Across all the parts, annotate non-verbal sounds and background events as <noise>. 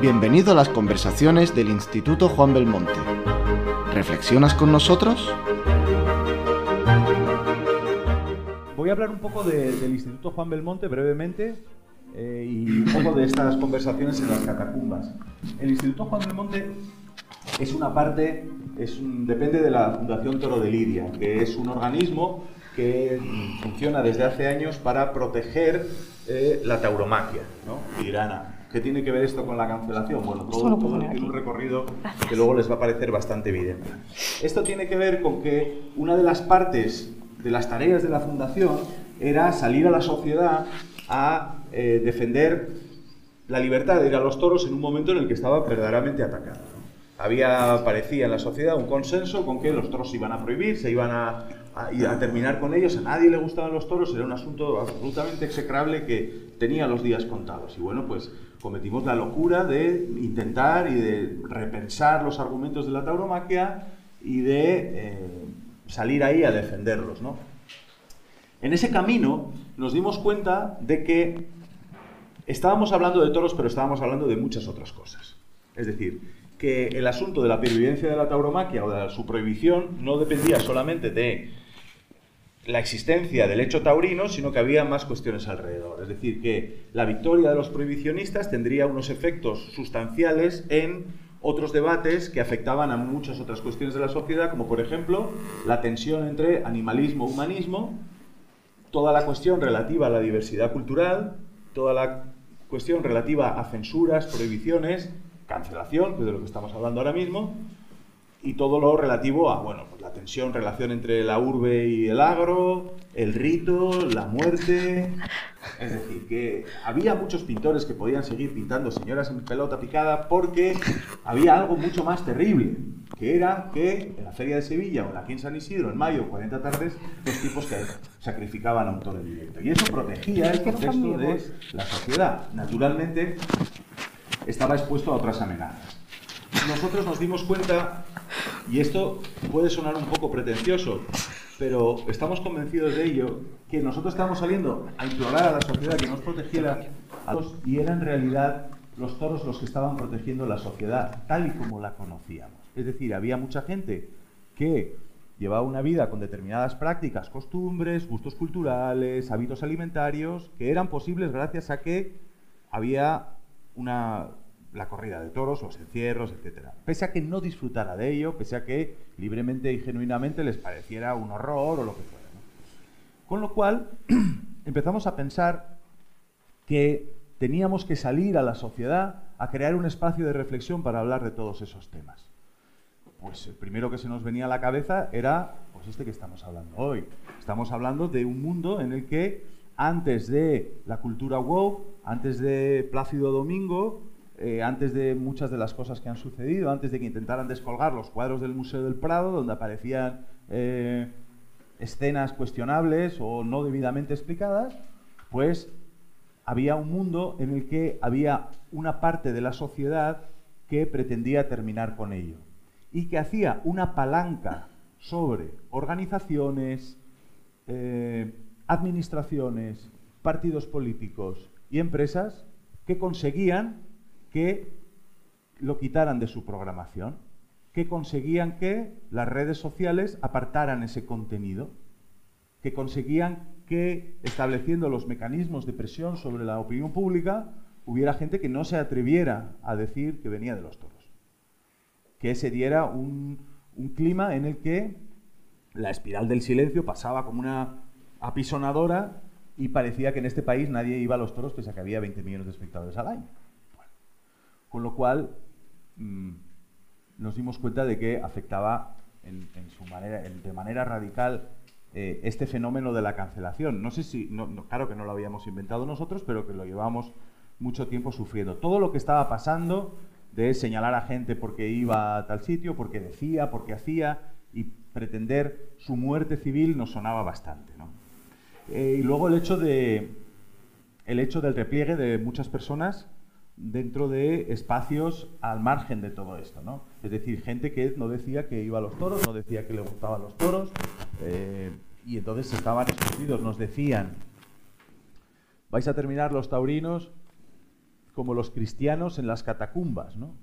Bienvenido a las conversaciones del Instituto Juan Belmonte. ¿Reflexionas con nosotros? Voy a hablar un poco de- del Instituto Juan Belmonte brevemente eh, y un poco de estas conversaciones en las catacumbas. El Instituto Juan Belmonte es una parte, es depende de la Fundación Toro de Lidia, que es un organismo que funciona desde hace años para proteger eh, la tauromaquia ¿no? tirana. ¿Qué tiene que ver esto con la cancelación? Bueno, Esto todo, todo tiene un recorrido que luego les va a parecer bastante evidente. Esto tiene que ver con que una de las partes de las tareas de la fundación era salir a la sociedad a eh, defender la libertad de ir a los toros en un momento en el que estaba verdaderamente atacado. ¿no? Había, parecía en la sociedad un consenso con que los toros se iban a prohibir, se iban a, a- a terminar con ellos, a nadie le gustaban los toros, era un asunto absolutamente execrable que tenía los días contados. Y bueno, pues cometimos la locura de intentar y de repensar los argumentos de la tauromaquia y de eh, salir ahí a defenderlos, ¿no? En ese camino nos dimos cuenta de que estábamos hablando de toros, pero estábamos hablando de muchas otras cosas. Es decir, que el asunto de la pervivencia de la tauromaquia o de su prohibición no dependía solamente de la existencia del hecho taurino, sino que había más cuestiones alrededor. Es decir, que la victoria de los prohibicionistas tendría unos efectos sustanciales en otros debates que afectaban a muchas otras cuestiones de la sociedad, como por ejemplo la tensión entre animalismo e humanismo, toda la cuestión relativa a la diversidad cultural, toda la cuestión relativa a censuras, prohibiciones, cancelación, que es de lo que estamos hablando ahora mismo, y todo lo relativo a, bueno, pues la tensión, relación entre la urbe y el agro, el rito, la muerte. Es decir, que había muchos pintores que podían seguir pintando señoras en pelota picada porque había algo mucho más terrible, que era que en la Feria de Sevilla o aquí en San Isidro, en mayo, 40 tardes, los tipos que sacrificaban a un toro en directo. Y eso protegía el contexto de la sociedad. Naturalmente, estaba expuesto a otras amenazas. Nosotros nos dimos cuenta, y esto puede sonar un poco pretencioso, pero estamos convencidos de ello, que nosotros estábamos saliendo a implorar a la sociedad que nos protegiera a los, y eran en realidad los toros los que estaban protegiendo la sociedad tal y como la conocíamos. Es decir, había mucha gente que llevaba una vida con determinadas prácticas, costumbres, gustos culturales, hábitos alimentarios, que eran posibles gracias a que había una, la corrida de toros, los encierros, etc. Pese a que no disfrutara de ello, pese a que libremente y genuinamente les pareciera un horror o lo que fuera. Con lo cual, <clears throat> empezamos a pensar que teníamos que salir a la sociedad a crear un espacio de reflexión para hablar de todos esos temas. Pues el primero que se nos venía a la cabeza era pues este que estamos hablando hoy. Estamos hablando de un mundo en el que antes de la cultura woke, antes de Plácido Domingo, eh, antes de muchas de las cosas que han sucedido, antes de que intentaran descolgar los cuadros del Museo del Prado, donde aparecían eh, escenas cuestionables o no debidamente explicadas, pues había un mundo en el que había una parte de la sociedad que pretendía terminar con ello y que hacía una palanca sobre organizaciones, eh, administraciones, partidos políticos y empresas que conseguían que lo quitaran de su programación, que conseguían que las redes sociales apartaran ese contenido, que conseguían que, estableciendo los mecanismos de presión sobre la opinión pública, hubiera gente que no se atreviera a decir que venía de los toros. Que se diera un, clima en el que la espiral del silencio pasaba como una apisonadora y parecía que en este país nadie iba a los toros pese a que había 20 millones de espectadores al año. Con lo cual mm, nos dimos cuenta de que afectaba de manera radical eh, este fenómeno de la cancelación. No sé si, no- claro que no lo habíamos inventado nosotros, pero que lo llevamos mucho tiempo sufriendo. Todo lo que estaba pasando de señalar a gente porque iba a tal sitio, porque decía, porque hacía, y pretender su muerte civil nos sonaba bastante. ¿no? Eh, y luego el hecho, de, el hecho del repliegue de muchas personas dentro de espacios al margen de todo esto, ¿no? Es decir, gente que no decía que iba a los toros, no decía que le gustaban los toros, eh, y entonces estaban escondidos, nos decían, vais a terminar los taurinos como los cristianos en las catacumbas. ¿no?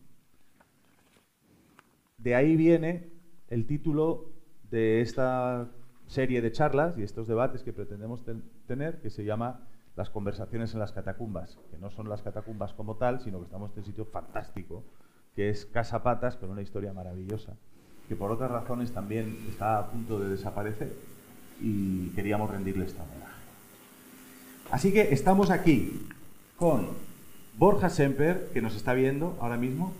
De ahí viene el título de esta serie de charlas y estos debates que pretendemos tener, que se llama Las conversaciones en las catacumbas, que no son las catacumbas como tal, sino que estamos en un sitio fantástico, que es Casa Patas, con una historia maravillosa, que por otras razones también está a punto de desaparecer y queríamos rendirle esta homenaje. Así que estamos aquí con Borja Semper, que nos está viendo ahora mismo,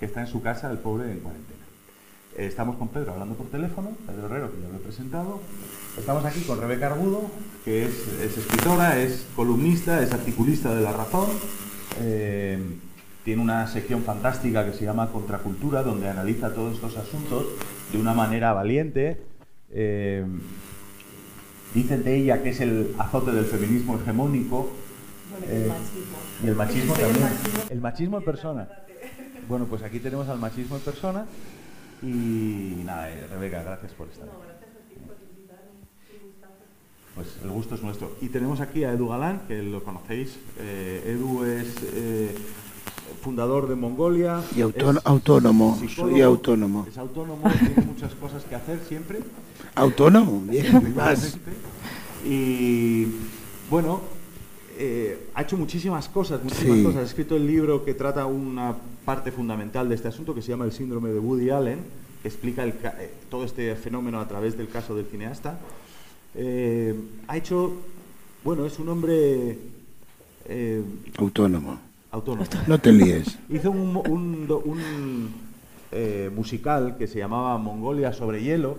que está en su casa, el pobre en cuarentena. Eh, estamos con Pedro hablando por teléfono, Pedro Herrero, que ya lo he presentado. Estamos aquí con Rebeca Argudo, que es, escritora, es columnista, es articulista de La Razón. Eh, tiene una sección fantástica que se llama Contracultura, donde analiza todos estos asuntos de una manera valiente. Eh, dicen de ella que es el azote del feminismo hegemónico. y el machismo <laughs> también. El machismo en persona. Bueno, pues aquí tenemos al machismo en persona. Y nada, eh, Rebeca, gracias por estar. Pues el gusto es nuestro. Y tenemos aquí a Edu Galán, que lo conocéis. Eh, Edu es eh, fundador de Mongolia. Y autónomo, soy autónomo. Es autónomo, tiene muchas cosas que hacer siempre. Autónomo, bien, más. <laughs> Y bueno, ha hecho muchísimas cosas, muchísimas cosas. Ha escrito el libro que trata una parte fundamental de este asunto que se llama el síndrome de Woody Allen, que explica eh, todo este fenómeno a través del caso del cineasta. Eh, ha hecho, bueno, es un hombre... Eh, autónomo. Autónomo. No te líes. Hizo un, musical que se llamaba Mongolia sobre hielo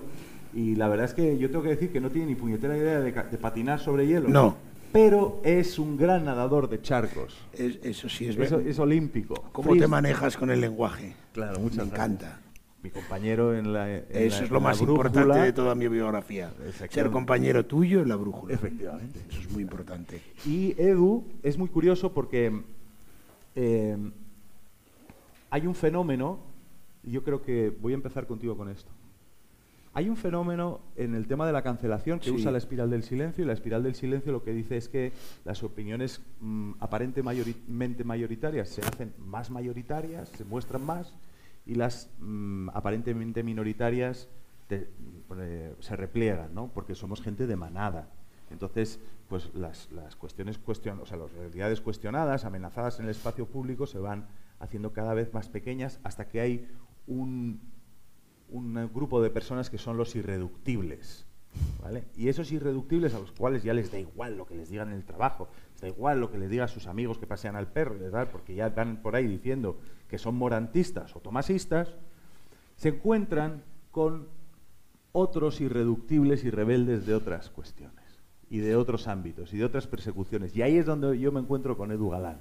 y la verdad es que yo tengo que decir que no tiene ni puñetera idea de, de patinar sobre hielo. No pero es un gran nadador de charcos. eso sí es verdad. Es olímpico. ¿Cómo te manejas con el lenguaje? Claro, muchas Me encanta. Mi compañero en la. eso es lo más importante de toda mi biografía. Ser compañero tuyo en la brújula. Efectivamente. Eso es muy importante. Y Edu es muy curioso porque eh, hay un fenómeno, y yo creo que voy a empezar contigo con esto. Hay un fenómeno en el tema de la cancelación que usa la espiral del silencio y la espiral del silencio lo que dice es que las opiniones mm, aparentemente mayoritarias se hacen más mayoritarias, se muestran más y las mm, aparentemente minoritarias eh, se repliegan, ¿no? porque somos gente de manada. Entonces, pues las, cuestiones cuestion o sea, las realidades cuestionadas, amenazadas en el espacio público, se van haciendo cada vez más pequeñas hasta que hay un un grupo de personas que son los irreductibles. ¿vale? Y esos irreductibles a los cuales ya les da igual lo que les digan en el trabajo, les da igual lo que les diga a sus amigos que pasean al perro, porque ya van por ahí diciendo que son morantistas o tomasistas, se encuentran con otros irreductibles y rebeldes de otras cuestiones y de otros ámbitos y de otras persecuciones. Y ahí es donde yo me encuentro con Edu Galán.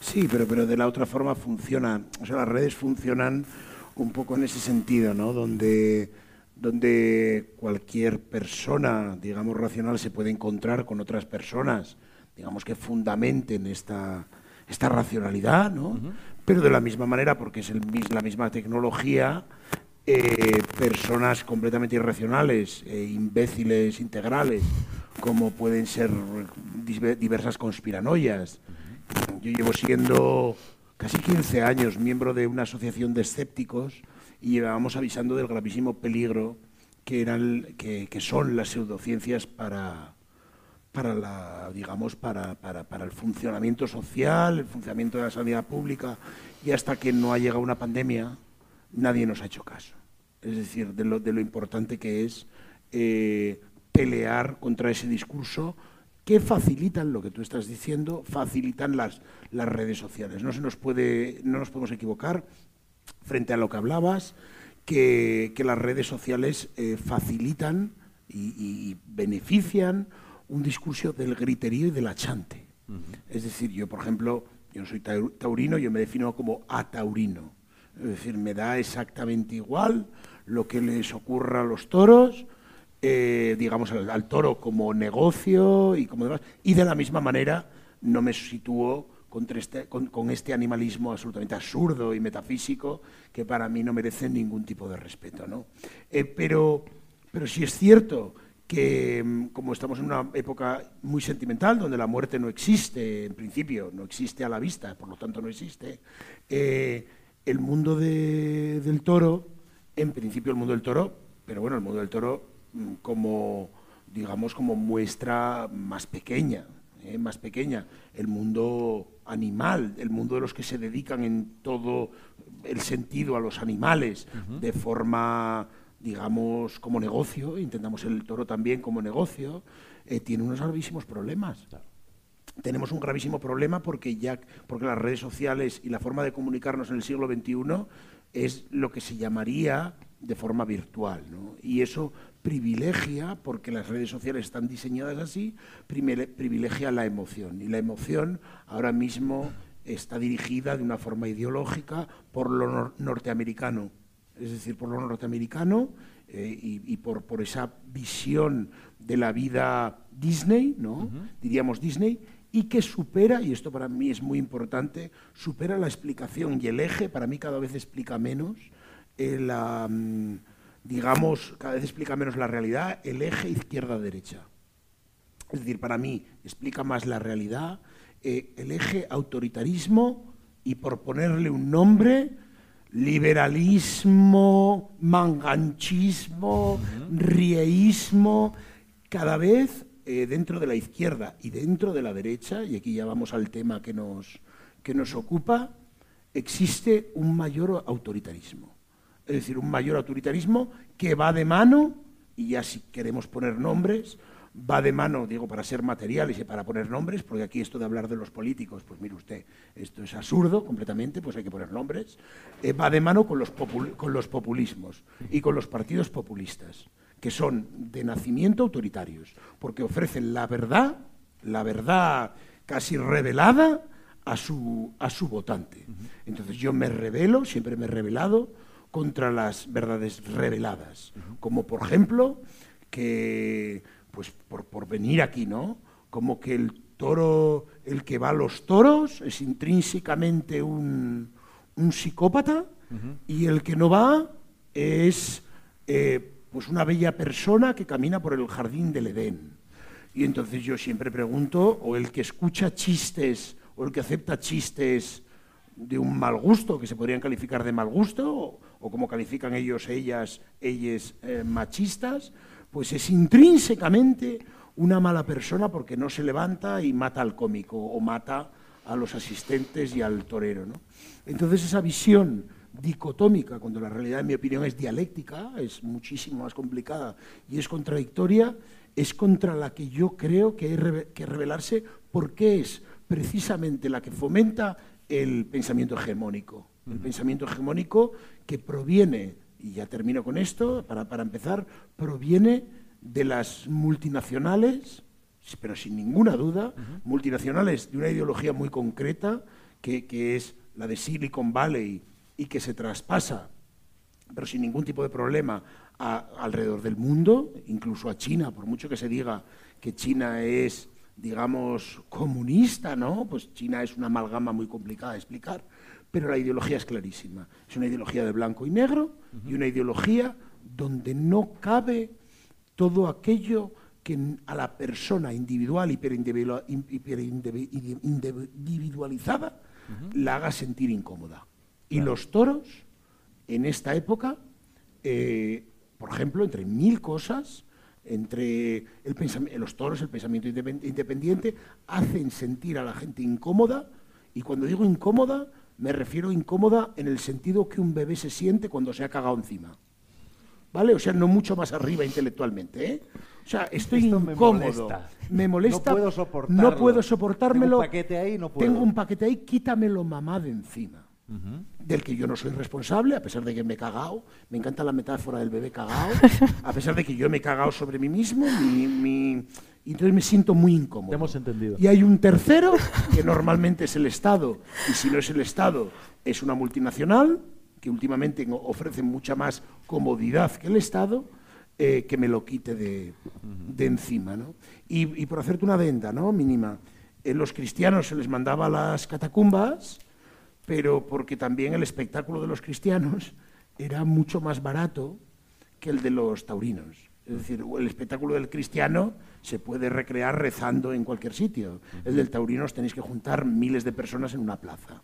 Sí, pero, pero de la otra forma funciona, o sea, las redes funcionan un poco en ese sentido, ¿no? Donde, donde cualquier persona, digamos, racional se puede encontrar con otras personas, digamos, que fundamenten esta, esta racionalidad, ¿no? Pero de la misma manera, porque es el, la misma tecnología, eh, personas completamente irracionales, e imbéciles integrales, como pueden ser diversas conspiranoias. Yo llevo siendo casi 15 años miembro de una asociación de escépticos y llevábamos avisando del gravísimo peligro que, eran, que, son las pseudociencias para, para, la, digamos, para, para, el funcionamiento social, el funcionamiento de la sanidad pública, y hasta que no ha llegado una pandemia, nadie nos ha hecho caso. Es decir, de lo, de lo importante que es eh, pelear contra ese discurso que facilitan lo que tú estás diciendo, facilitan las, las redes sociales. No, se nos puede, no nos podemos equivocar frente a lo que hablabas, que, las redes sociales eh, facilitan y, benefician un discurso del griterío y del achante. Es decir, yo, por ejemplo, yo no soy taurino, yo me defino como ataurino. Es decir, me da exactamente igual lo que les ocurra a los toros, eh, digamos, al, toro como negocio y como demás. Y de la misma manera no me sitúo este, con, este animalismo absolutamente absurdo y metafísico que para mí no merece ningún tipo de respeto. ¿no? Eh, pero, pero sí es cierto que mm, como estamos en una época muy sentimental, donde la muerte no existe, en principio, no existe a la vista, por lo tanto no existe, eh, el mundo del toro, en principio el mundo del toro, pero bueno, el mundo del toro como, digamos, como muestra más pequeña, eh, más pequeña, el mundo animal, el mundo de los que se dedican en todo el sentido a los animales de forma digamos, como negocio, intentamos el toro también como negocio, eh, tiene unos gravísimos problemas. Tenemos un gravísimo problema porque, ya, porque las redes sociales y la forma de comunicarnos en el siglo XXI es lo que se llamaría de forma virtual. Y eso privilegia, porque las redes sociales están diseñadas así, privilegia la emoción. Y la emoción ahora mismo está dirigida de una forma ideológica por lo norteamericano es decir, por lo norteamericano eh, y, por, por, esa visión de la vida Disney, ¿no? diríamos Disney, y que supera, y esto para mí es muy importante, supera la explicación y el eje, para mí cada vez explica menos, la, mm, digamos, cada vez explica menos la realidad, el eje izquierda-derecha. Es decir, para mí explica más la realidad, eh, el eje autoritarismo y por ponerle un nombre, liberalismo, manganchismo, rieísmo, cada vez eh, dentro de la izquierda y dentro de la derecha, y aquí ya vamos al tema que nos, que nos ocupa, existe un mayor autoritarismo. Es decir, un mayor autoritarismo que va de mano, y ya si queremos poner nombres, va de mano, digo, para ser materiales y para poner nombres, porque aquí esto de hablar de los políticos, pues mire usted, esto es absurdo completamente, pues hay que poner nombres, eh, va de mano con los, con los populismos y con los partidos populistas, que son de nacimiento autoritarios, porque ofrecen la verdad, la verdad casi revelada a su, a su votante. Entonces yo me revelo, siempre me he revelado contra las verdades reveladas, como por ejemplo que pues por, venir aquí, ¿no? Como que el toro, el que va a los toros, es intrínsecamente un, psicópata y el que no va es eh, pues una bella persona que camina por el jardín del Edén. Y entonces yo siempre pregunto, o el que escucha chistes, o el que acepta chistes de un mal gusto, que se podrían calificar de mal gusto, o, como califican ellos, ellas, ellas eh, machistas, pues es intrínsecamente una mala persona porque no se levanta y mata al cómico o mata a los asistentes y al torero. Entonces esa visión dicotómica, cuando la realidad en mi opinión es dialéctica, es muchísimo más complicada y es contradictoria, es contra la que yo creo que hay que revelarse porque es precisamente la que fomenta el pensamiento hegemónico. El pensamiento hegemónico que proviene y ya termino con esto, para, para empezar, proviene de las multinacionales, pero sin ninguna duda, multinacionales de una ideología muy concreta, que, que, es la de Silicon Valley y que se traspasa, pero sin ningún tipo de problema, alrededor del mundo, incluso a China, por mucho que se diga que China es, digamos, comunista, ¿no? Pues China es una amalgama muy complicada de explicar, pero la ideología es clarísima. Es una ideología de blanco y negro y una ideología donde no cabe todo aquello que a la persona individual, hiperindividualizada, la haga sentir incómoda. Y los toros, en esta época, eh, por ejemplo, entre mil cosas, entre el los toros, el pensamiento independiente, hacen sentir a la gente incómoda, y cuando digo incómoda, me refiero incómoda en el sentido que un bebé se siente cuando se ha cagado encima. ¿Vale? O sea, no mucho más arriba intelectualmente, ¿eh? O sea, estoy incómodo. Me molesta. No puedo soportarlo. No puedo soportármelo. Tengo un paquete ahí, no puedo. Tengo un paquete ahí, quítamelo mamá de encima. Del que yo no soy responsable, a pesar de que me he cagado. Me encanta la metáfora del bebé cagado. <laughs> a pesar de que yo me he cagado sobre mí mismo, mi y entonces me siento muy incómodo. hemos entendido. Y hay un tercero, que normalmente es el Estado, y si no es el Estado, es una multinacional, que últimamente ofrece mucha más comodidad que el Estado, eh, que me lo quite de, encima. ¿no? Y, por hacerte una venda ¿no? mínima, en los cristianos se les mandaba las catacumbas, pero porque también el espectáculo de los cristianos era mucho más barato que el de los taurinos. Es decir, el espectáculo del cristiano se puede recrear rezando en cualquier sitio. El del taurino os tenéis que juntar miles de personas en una plaza.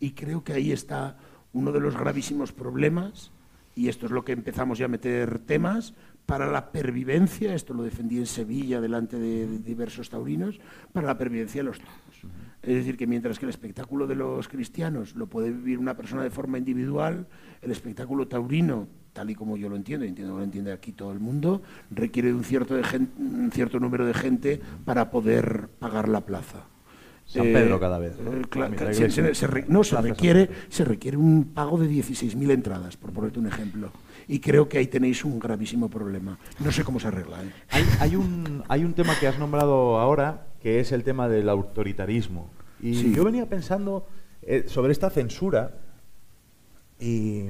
Y creo que ahí está uno de los gravísimos problemas, y esto es lo que empezamos ya a meter temas, para la pervivencia, esto lo defendí en Sevilla delante de diversos taurinos, para la pervivencia de los toros. Es decir, que mientras que el espectáculo de los cristianos lo puede vivir una persona de forma individual, el espectáculo taurino, tal y como yo lo entiendo, y entiendo que lo entiende aquí todo el mundo, requiere de un cierto, de un cierto número de gente para poder pagar la plaza. San Pedro cada vez. ¿no? Eh, se, no, se requiere, se requiere un pago de 16.000 entradas, por ponerte un ejemplo. Y creo que ahí tenéis un gravísimo problema. No sé cómo se arregla. ¿eh? Hay, un, hay un tema que has nombrado ahora, que es el tema del autoritarismo. Y yo venía pensando eh, sobre esta censura y,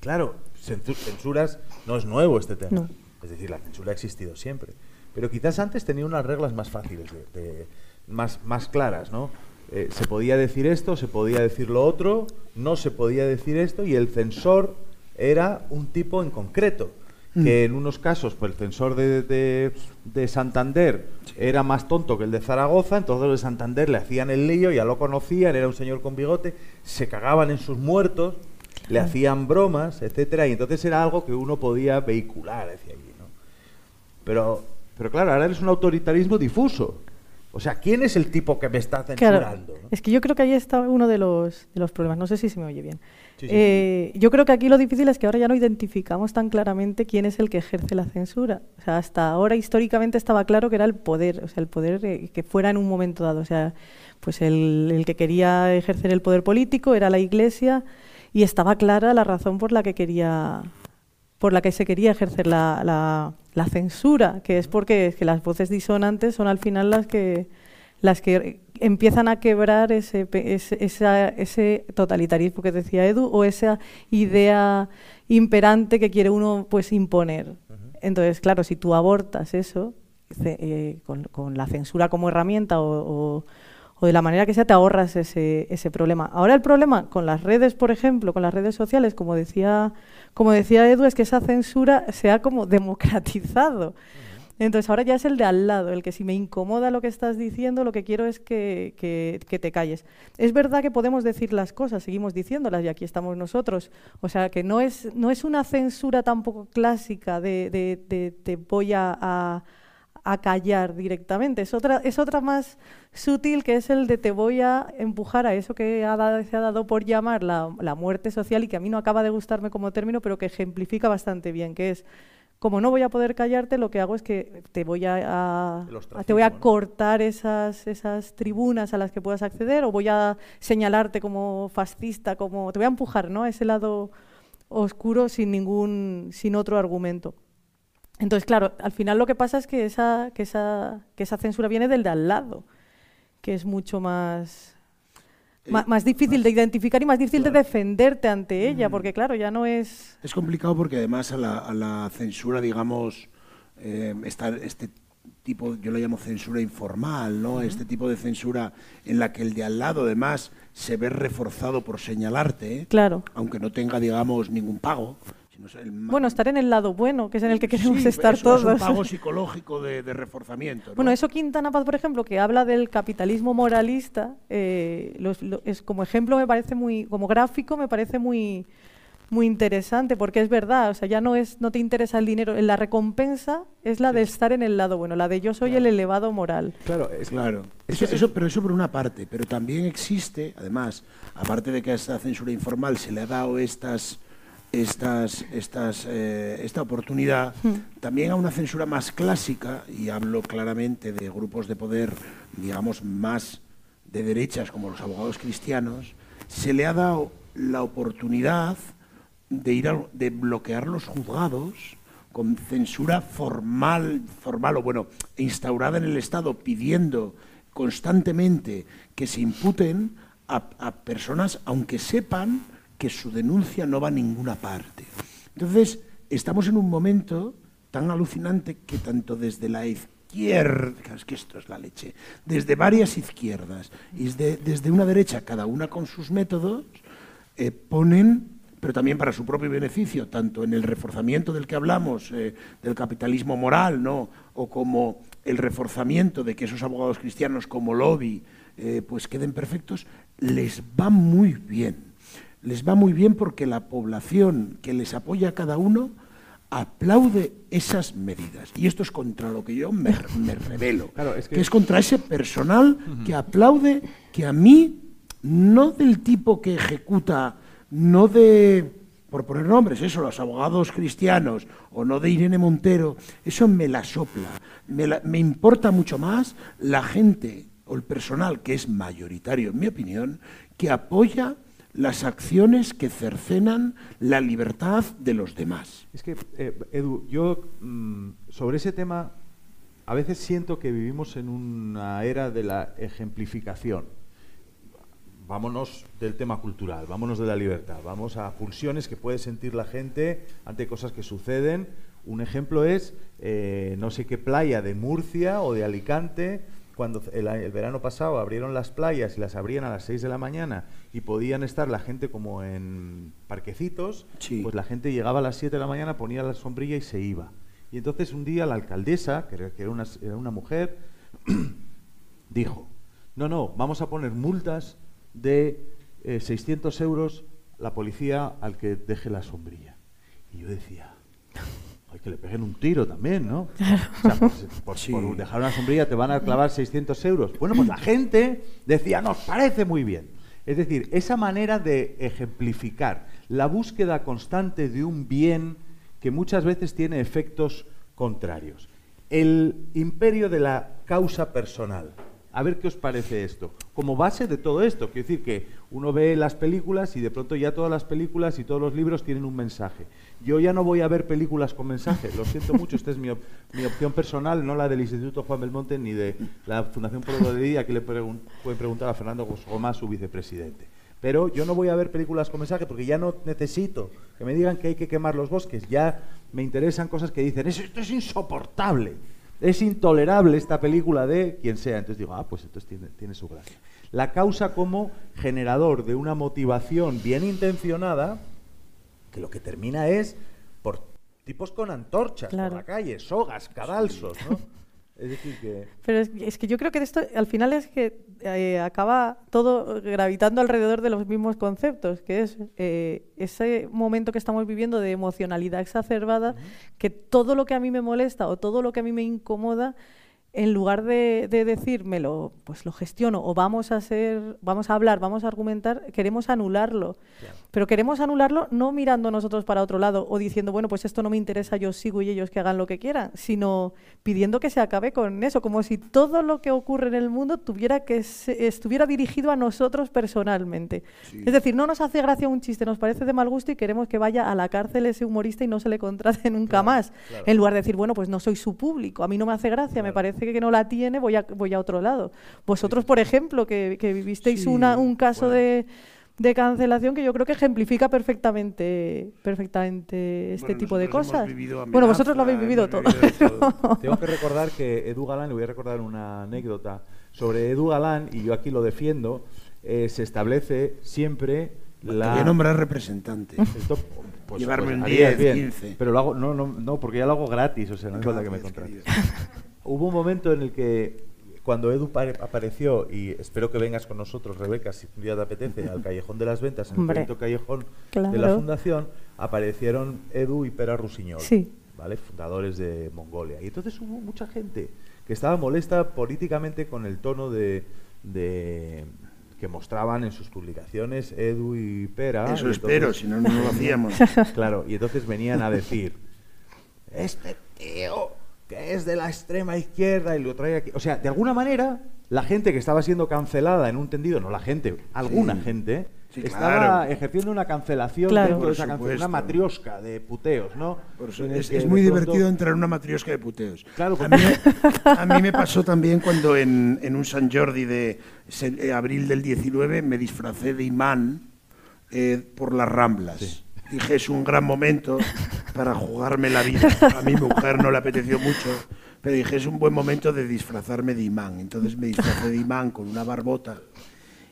claro, censuras no es nuevo este tema. Es decir, la censura ha existido siempre. Pero quizás antes tenía unas reglas más fáciles de más, más claras, ¿no? Eh, se podía decir esto, se podía decir lo otro, no se podía decir esto, y el censor era un tipo en concreto. Mm. Que en unos casos, pues el censor de, de, Santander era más tonto que el de Zaragoza, entonces los de Santander le hacían el lío, ya lo conocían, era un señor con bigote, se cagaban en sus muertos, le hacían bromas, etcétera, y entonces era algo que uno podía vehicular hacia allí, ¿no? Pero, pero claro, ahora es un autoritarismo difuso. O sea, ¿quién es el tipo que me está censurando? Es que yo creo que ahí está uno de los, de los problemas. No sé si se me oye bien. Eh, yo creo que aquí lo difícil es que ahora ya no identificamos tan claramente quién es el que ejerce la censura. O sea, hasta ahora históricamente estaba claro que era el poder, o sea, el poder que fuera en un momento dado. O sea, pues el, el que quería ejercer el poder político era la Iglesia y estaba clara la razón por la que quería por la que se quería ejercer la, la, censura, que es porque que las voces disonantes son al final las que, las que empiezan a quebrar ese, ese, ese totalitarismo que decía Edu o esa idea imperante que quiere uno pues imponer. Entonces, claro, si tú abortas eso eh, con, con, la censura como herramienta o o de la manera que sea te ahorras ese, ese problema. Ahora el problema con las redes, por ejemplo, con las redes sociales, como decía, como decía Edu, es que esa censura se ha como democratizado. Entonces ahora ya es el de al lado, el que si me incomoda lo que estás diciendo, lo que quiero es que, que, te calles. Es verdad que podemos decir las cosas, seguimos diciéndolas y aquí estamos nosotros. O sea que no es, no es una censura tampoco clásica de, de, te voy a a callar directamente. Es otra, es otra más sutil que es el de te voy a empujar a eso que ha se ha dado por llamar la, la, muerte social y que a mí no acaba de gustarme como término, pero que ejemplifica bastante bien, que es como no voy a poder callarte, lo que hago es que te voy a, te voy a cortar esas, esas tribunas a las que puedas acceder o voy a señalarte como fascista, como te voy a empujar, ¿no? A ese lado oscuro sin ningún sin otro argumento. Entonces, claro, al final lo que pasa es que esa, que esa, que esa censura viene del de al lado, que es mucho más, eh, más, difícil de identificar y más difícil de defenderte ante ella, porque claro, ya no es... Es complicado porque además a la, a la censura, digamos, eh, está este tipo, yo lo llamo censura informal, ¿no? Este tipo de censura en la que el de al lado además se ve reforzado por señalarte, claro. aunque no tenga, digamos, ningún pago bueno, estar en el lado bueno, que es en el que queremos estar todos. Es un pago psicológico de, reforzamiento. Bueno, eso Quintana Paz, por ejemplo, que habla del capitalismo moralista, eh, es como ejemplo me parece muy, como gráfico me parece muy muy interesante porque es verdad, o sea, ya no es no te interesa el dinero, la recompensa es la de estar en el lado bueno, la de yo soy el elevado moral. Claro, es claro. Eso, eso, pero eso por una parte, pero también existe, además, aparte de que a esta censura informal se le ha dado estas estas, estas, eh, esta oportunidad hmm. también a una censura más clásica, y hablo claramente de grupos de poder, digamos, más de derechas como los abogados cristianos, se le ha dado la oportunidad de ir de bloquear los juzgados con censura formal, formal o bueno, instaurada en el Estado, pidiendo constantemente que se imputen a personas, aunque sepan que su denuncia no va a ninguna parte. Entonces, estamos en un momento tan alucinante que tanto desde la izquierda, es que esto es la leche, desde varias izquierdas y desde, desde una derecha, cada una con sus métodos, eh, ponen pero también para su propio beneficio, tanto en el reforzamiento del que hablamos, eh, del capitalismo moral, ¿no? o como el reforzamiento de que esos abogados cristianos como lobby eh, pues queden perfectos, les va muy bien. Les va muy bien porque la población que les apoya a cada uno aplaude esas medidas. Y esto es contra lo que yo me, me revelo, <laughs> que... es contra ese personal que aplaude que a mí, no del tipo que ejecuta, no de, por poner nombres, eso, los abogados cristianos, o no de Irene Montero, eso me la sopla. Me, me importa mucho más la gente o el personal, que es mayoritario en mi opinión, que apoya las acciones que cercenan la libertad de los demás. Es que, eh, Edu, yo mm, sobre ese tema a veces siento que vivimos en una era de la ejemplificación. Vámonos del tema cultural, vámonos de la libertad, vamos a pulsiones que puede sentir la gente ante cosas que suceden. Un ejemplo es eh, no sé qué playa de Murcia o de Alicante cuando el, verano pasado abrieron las playas y las abrían a las 6 de la mañana y podían estar la gente como en parquecitos, pues la gente llegaba a las 7 de la mañana, ponía la sombrilla y se iba. Y entonces un día la alcaldesa, que era una, era una mujer, <clears throat> dijo, no, no, vamos a poner multas de 600 eh, euros la policía al que deje la sombrilla. Y yo decía, hay que le peguen un tiro también, ¿no? <laughs> O sea, por, dejar una sombrilla te van a clavar 600 euros. Bueno, pues la gente decía, nos parece muy bien. Es decir, esa manera de ejemplificar la búsqueda constante de un bien que muchas veces tiene efectos contrarios. El imperio de la causa personal. A ver qué os parece esto. Como base de todo esto, quiero decir que uno ve las películas y de pronto ya todas las películas y todos los libros tienen un mensaje. Yo ya no voy a ver películas con mensaje, lo siento mucho, esta es mi, opción personal, no la del Instituto Juan Belmonte ni de la Fundación Pueblo de Día, que le pueden preguntar a Fernando Gómez, su vicepresidente. Pero yo no voy a ver películas con mensaje porque ya no necesito que me digan que hay que quemar los bosques, ya me interesan cosas que dicen, esto es insoportable, es intolerable esta película de quien sea. Entonces digo, ah, pues entonces tiene, tiene su gracia. La causa como generador de una motivación bien intencionada, que lo que termina es por tipos con antorchas por la calle, sogas, cadalsos, ¿no? Es decir que... Pero es, que yo creo que esto al final es que eh, acaba todo gravitando alrededor de los mismos conceptos, que es eh, ese momento que estamos viviendo de emocionalidad exacerbada, que todo lo que a mí me molesta o todo lo que a mí me incomoda en lugar de, decírmelo, pues lo gestiono o vamos a ser, vamos a hablar, vamos a argumentar, queremos anularlo. Pero queremos anularlo no mirando nosotros para otro lado o diciendo, bueno, pues esto no me interesa, yo sigo y ellos que hagan lo que quieran, sino pidiendo que se acabe con eso, como si todo lo que ocurre en el mundo tuviera que estuviera dirigido a nosotros personalmente. Es decir, no nos hace gracia un chiste, nos parece de mal gusto y queremos que vaya a la cárcel ese humorista y no se le contrate <laughs> nunca más. En lugar de decir, bueno, pues no soy su público, a mí no me hace gracia, me parece que no la tiene, voy a, voy a otro lado. Vosotros, por ejemplo, que, vivisteis una, un caso de, de, cancelación que yo creo que ejemplifica perfectamente, perfectamente este tipo de cosas. bueno, vosotros lo habéis vivido todo. <laughs> Tengo que recordar que Edu Galán, le voy a recordar una anécdota sobre Edu Galán, y yo aquí lo defiendo, eh, se establece siempre la... Voy a nombrar representante. pues, Llevarme pues, 10, 15. Pero lo hago, no, no, no, porque ya lo hago gratis, o sea, no es que me contrates. Hubo un momento en el que cuando Edu apareció, y espero que vengas con nosotros, Rebeca, si un día te apetece, al <laughs> Callejón de las Ventas, en el quinto callejón de la Fundación, aparecieron Edu y Pera Rusiñol, ¿vale? fundadores de Mongolia. Y entonces hubo mucha gente que estaba molesta políticamente con el tono de, que mostraban en sus publicaciones Edu y Pera. Eso espero, si no, no lo hacíamos. <laughs> Claro, y entonces venían a decir, este tío que es de la extrema izquierda y lo trae aquí. O sea, de alguna manera, la gente que estaba siendo cancelada en un tendido, no la gente, alguna gente, estaba ejerciendo una cancelación dentro de esa una matriosca de puteos, ¿no? es, muy divertido entrar en una matriosca de puteos. Claro, a, mí, <laughs> a mí me pasó también cuando en, en un San Jordi de eh, abril del 19 me disfracé de imán eh, por las Ramblas. Dije, es un gran momento <laughs> para jugarme la vida. A mi mujer no le apeteció mucho, pero dije, es un buen momento de disfrazarme de imán. Entonces me disfrazé de imán con una barbota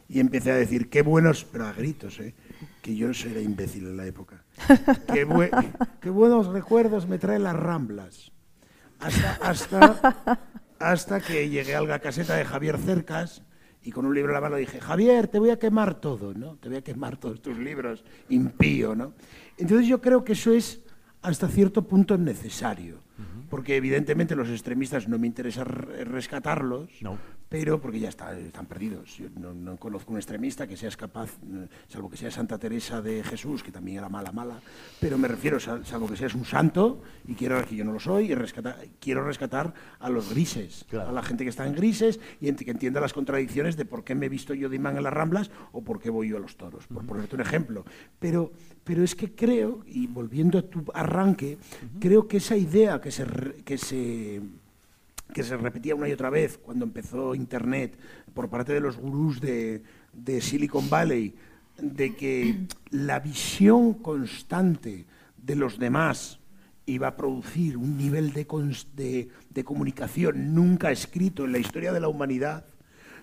y empecé a decir, qué buenos, pero a gritos, ¿eh? que yo era imbécil en la época. qué, qué, buenos recuerdos me traen las ramblas. Hasta, hasta, hasta que llegué a la caseta de Javier Cercas y con un libro en la mano dije, Javier, te voy a quemar todo, ¿no? Te voy a quemar todos tus libros, impío, ¿no? Entonces yo creo que eso es hasta cierto punto necesario porque evidentemente los extremistas no me interesa rescatarlos, pero porque ya están perdidos. Yo no, conozco un extremista que sea capaz, eh, salvo que sea Santa Teresa de Jesús, que también era mala, mala, pero me refiero, salvo que seas un santo, y quiero que yo no lo soy, y rescatar, quiero rescatar a los grises, a la gente que está en grises y que entienda las contradicciones de por qué me he visto yo de imán en las ramblas o por qué voy yo a los toros, por ponerte un ejemplo. Pero, pero es que creo, y volviendo a tu arranque, creo que esa idea que se, que se que se repetía una y otra vez cuando empezó Internet por parte de los gurús de, Silicon Valley, de que la visión constante de los demás iba a producir un nivel de, de, comunicación nunca escrito en la historia de la humanidad,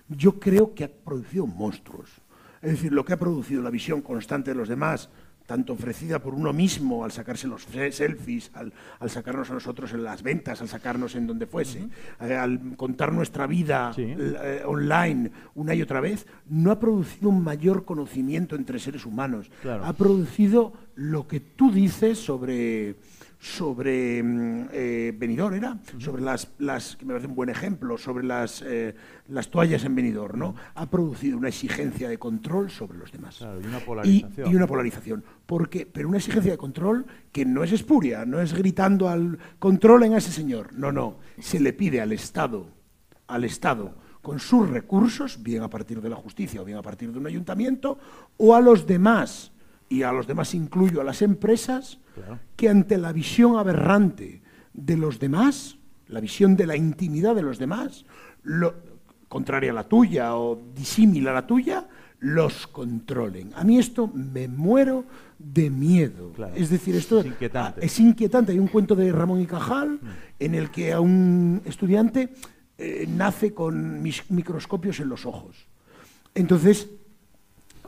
yo creo que ha producido monstruos. Es decir, lo que ha producido la visión constante de los demás, tanto ofrecida por uno mismo al sacarse los selfies, al, sacarnos a nosotros en las ventas, al sacarnos en donde fuese, eh, al contar nuestra vida eh, online una y otra vez, no ha producido un mayor conocimiento entre seres humanos. Ha producido lo que tú dices sobre sobre mm, eh, Benidorm era, sobre las, las, que me parece un buen ejemplo, sobre las, eh, las toallas en Benidorm, ¿no? Ha producido una exigencia de control sobre los demás. y una polarización. Y, una polarización. Porque, pero una exigencia de control que no es espuria, no es gritando al controlen a ese señor. No, no. Se le pide al Estado, al Estado, con sus recursos, bien a partir de la justicia o bien a partir de un ayuntamiento, o a los demás, y a los demás incluyo a las empresas, que ante la visión aberrante de los demás, la visión de la intimidad de los demás, contraria a la tuya o disímila a la tuya, los controlen. A mí esto me muero de miedo. Es decir, esto es inquietante. Hay un cuento de Ramón y Cajal mm. en el que a un estudiante eh, nace con microscopios en los ojos. Entonces,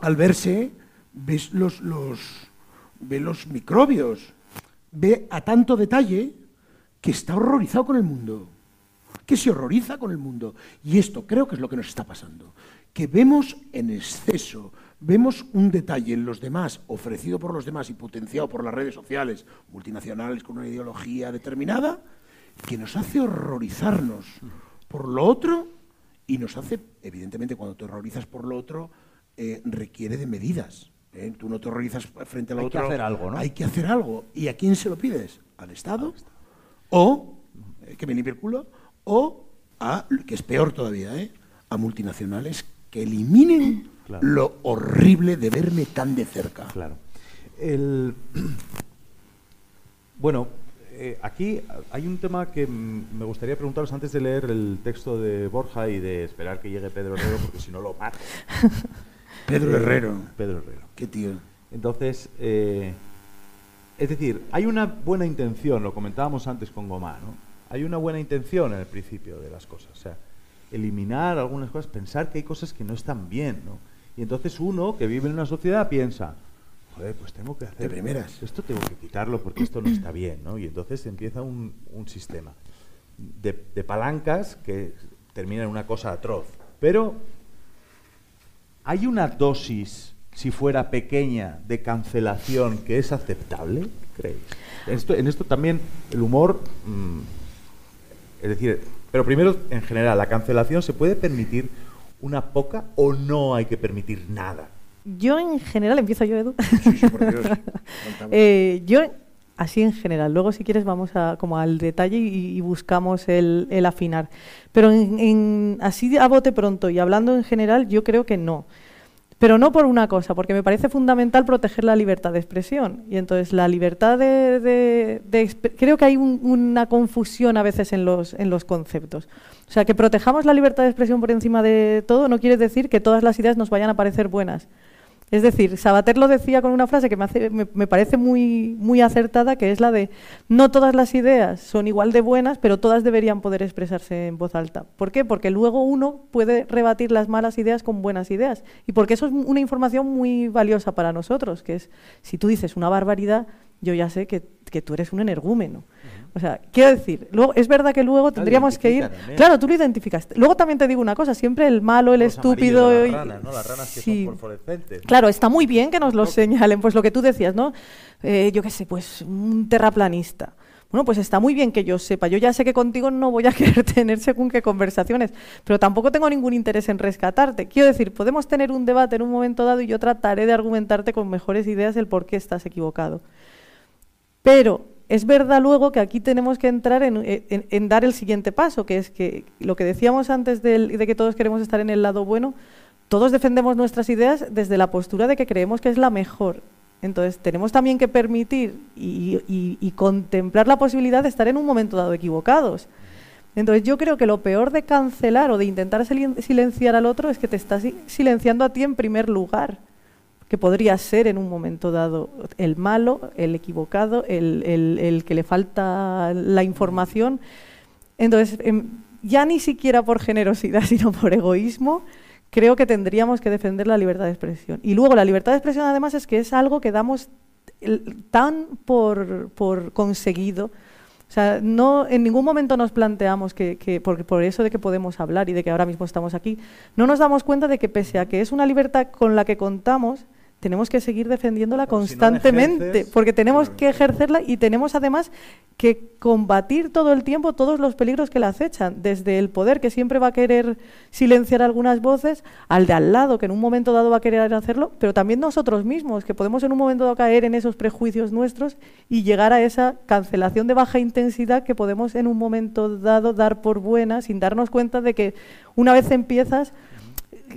al verse, ves los, los, ve los microbios, ve a tanto detalle que está horrorizado con el mundo, que se horroriza con el mundo. Y esto creo que es lo que nos está pasando, que vemos en exceso, vemos un detalle en los demás, ofrecido por los demás y potenciado por las redes sociales multinacionales con una ideología determinada, que nos hace horrorizarnos por lo otro y nos hace, evidentemente, cuando te horrorizas por lo otro, eh, requiere de medidas. ¿Eh? Tú no te horrorizas frente al otro. Hay que hacer algo, ¿no? Hay que hacer algo. ¿Y a quién se lo pides? ¿Al Estado? O, eh, que viene culo, o a, que es peor todavía, ¿eh? a multinacionales que eliminen lo horrible de verme tan de cerca. Claro. El... <clears throat> Bueno, eh, aquí hay un tema que me gustaría preguntaros antes de leer el texto de Borja y de esperar que llegue Pedro Herrero, porque si no lo mato. <laughs> Pedro Herrero. Pedro Herrero. Qué tío. Entonces, eh, es decir, hay una buena intención, lo comentábamos antes con Gomá, ¿no? Hay una buena intención en el principio de las cosas. O sea, eliminar algunas cosas, pensar que hay cosas que no están bien, ¿no? Y entonces uno que vive en una sociedad piensa, joder, pues tengo que hacer... De primeras. Esto tengo que quitarlo porque esto no está bien, ¿no? Y entonces empieza un, sistema de, de palancas que termina en una cosa atroz. Pero ¿Hay una dosis, si fuera pequeña, de cancelación que es aceptable? ¿Creéis? Esto, en esto también el humor, mm, es decir, pero primero, en general, ¿la cancelación se puede permitir una poca o no hay que permitir nada? Yo en general, empiezo yo, Edu. Sí, sí, por Dios. <laughs> eh, yo, así en general, luego si quieres vamos a, como al detalle y, buscamos el, afinar. Pero en, así a bote pronto y hablando en general, yo creo que no. Pero no por una cosa, porque me parece fundamental proteger la libertad de expresión. Y entonces la libertad de... creo que hay una confusión a veces en los, en los conceptos. O sea, que protejamos la libertad de expresión por encima de todo no quiere decir que todas las ideas nos vayan a parecer buenas. Es decir, Sabater lo decía con una frase que me, me, parece muy, muy acertada, que es la de no todas las ideas son igual de buenas, pero todas deberían poder expresarse en voz alta. ¿Por qué? Porque luego uno puede rebatir las malas ideas con buenas ideas. Y porque eso es una información muy valiosa para nosotros, que es, si tú dices una barbaridad, yo ya sé que, que tú eres un energúmeno. O sea, quiero decir, luego, es verdad que luego tendríamos que ir. Claro, tú lo identificaste. Luego también te digo una cosa, siempre el malo, el estúpido. Las ranas, ¿no? Las ranas que son. Claro, está muy bien que nos lo señalen, pues lo que tú decías, ¿no? Eh, yo qué sé, pues un terraplanista. Bueno, pues está muy bien que yo sepa. Yo ya sé que contigo no voy a <laughs> querer tener según qué conversaciones, pero tampoco tengo ningún interés en rescatarte. Quiero decir, podemos tener un debate en un momento dado y yo trataré de argumentarte con mejores ideas el por qué estás equivocado. Pero es verdad luego que aquí tenemos que entrar en, dar el siguiente paso, que es que lo que decíamos antes de, de que todos queremos estar en el lado bueno, todos defendemos nuestras ideas desde la postura de que creemos que es la mejor. Entonces tenemos también que permitir y, contemplar la posibilidad de estar en un momento dado equivocados. Entonces yo creo que lo peor de cancelar o de intentar silenciar al otro es que te estás silenciando a ti en primer lugar que podría ser en un momento dado el malo, el equivocado, el, que le falta la información. Entonces, em, ya ni siquiera por generosidad, <laughs> sino por egoísmo, creo que tendríamos que defender la libertad de expresión. Y luego la libertad de expresión además es que es algo que damos tan por, conseguido. O sea, no, en ningún momento nos planteamos que, que por eso de que podemos hablar y de que ahora mismo estamos aquí, no nos damos cuenta de que pese a que es una libertad con la que contamos, tenemos que seguir defendiéndola constantemente, porque tenemos que ejercerla y tenemos además que combatir todo el tiempo todos los peligros que la acechan, desde el poder que siempre va a querer silenciar algunas voces, al de al lado que en un momento dado va a querer hacerlo, pero también nosotros mismos, que podemos en un momento dado caer en esos prejuicios nuestros y llegar a esa cancelación de baja intensidad que podemos en un momento dado dar por buena sin darnos cuenta de que una vez empiezas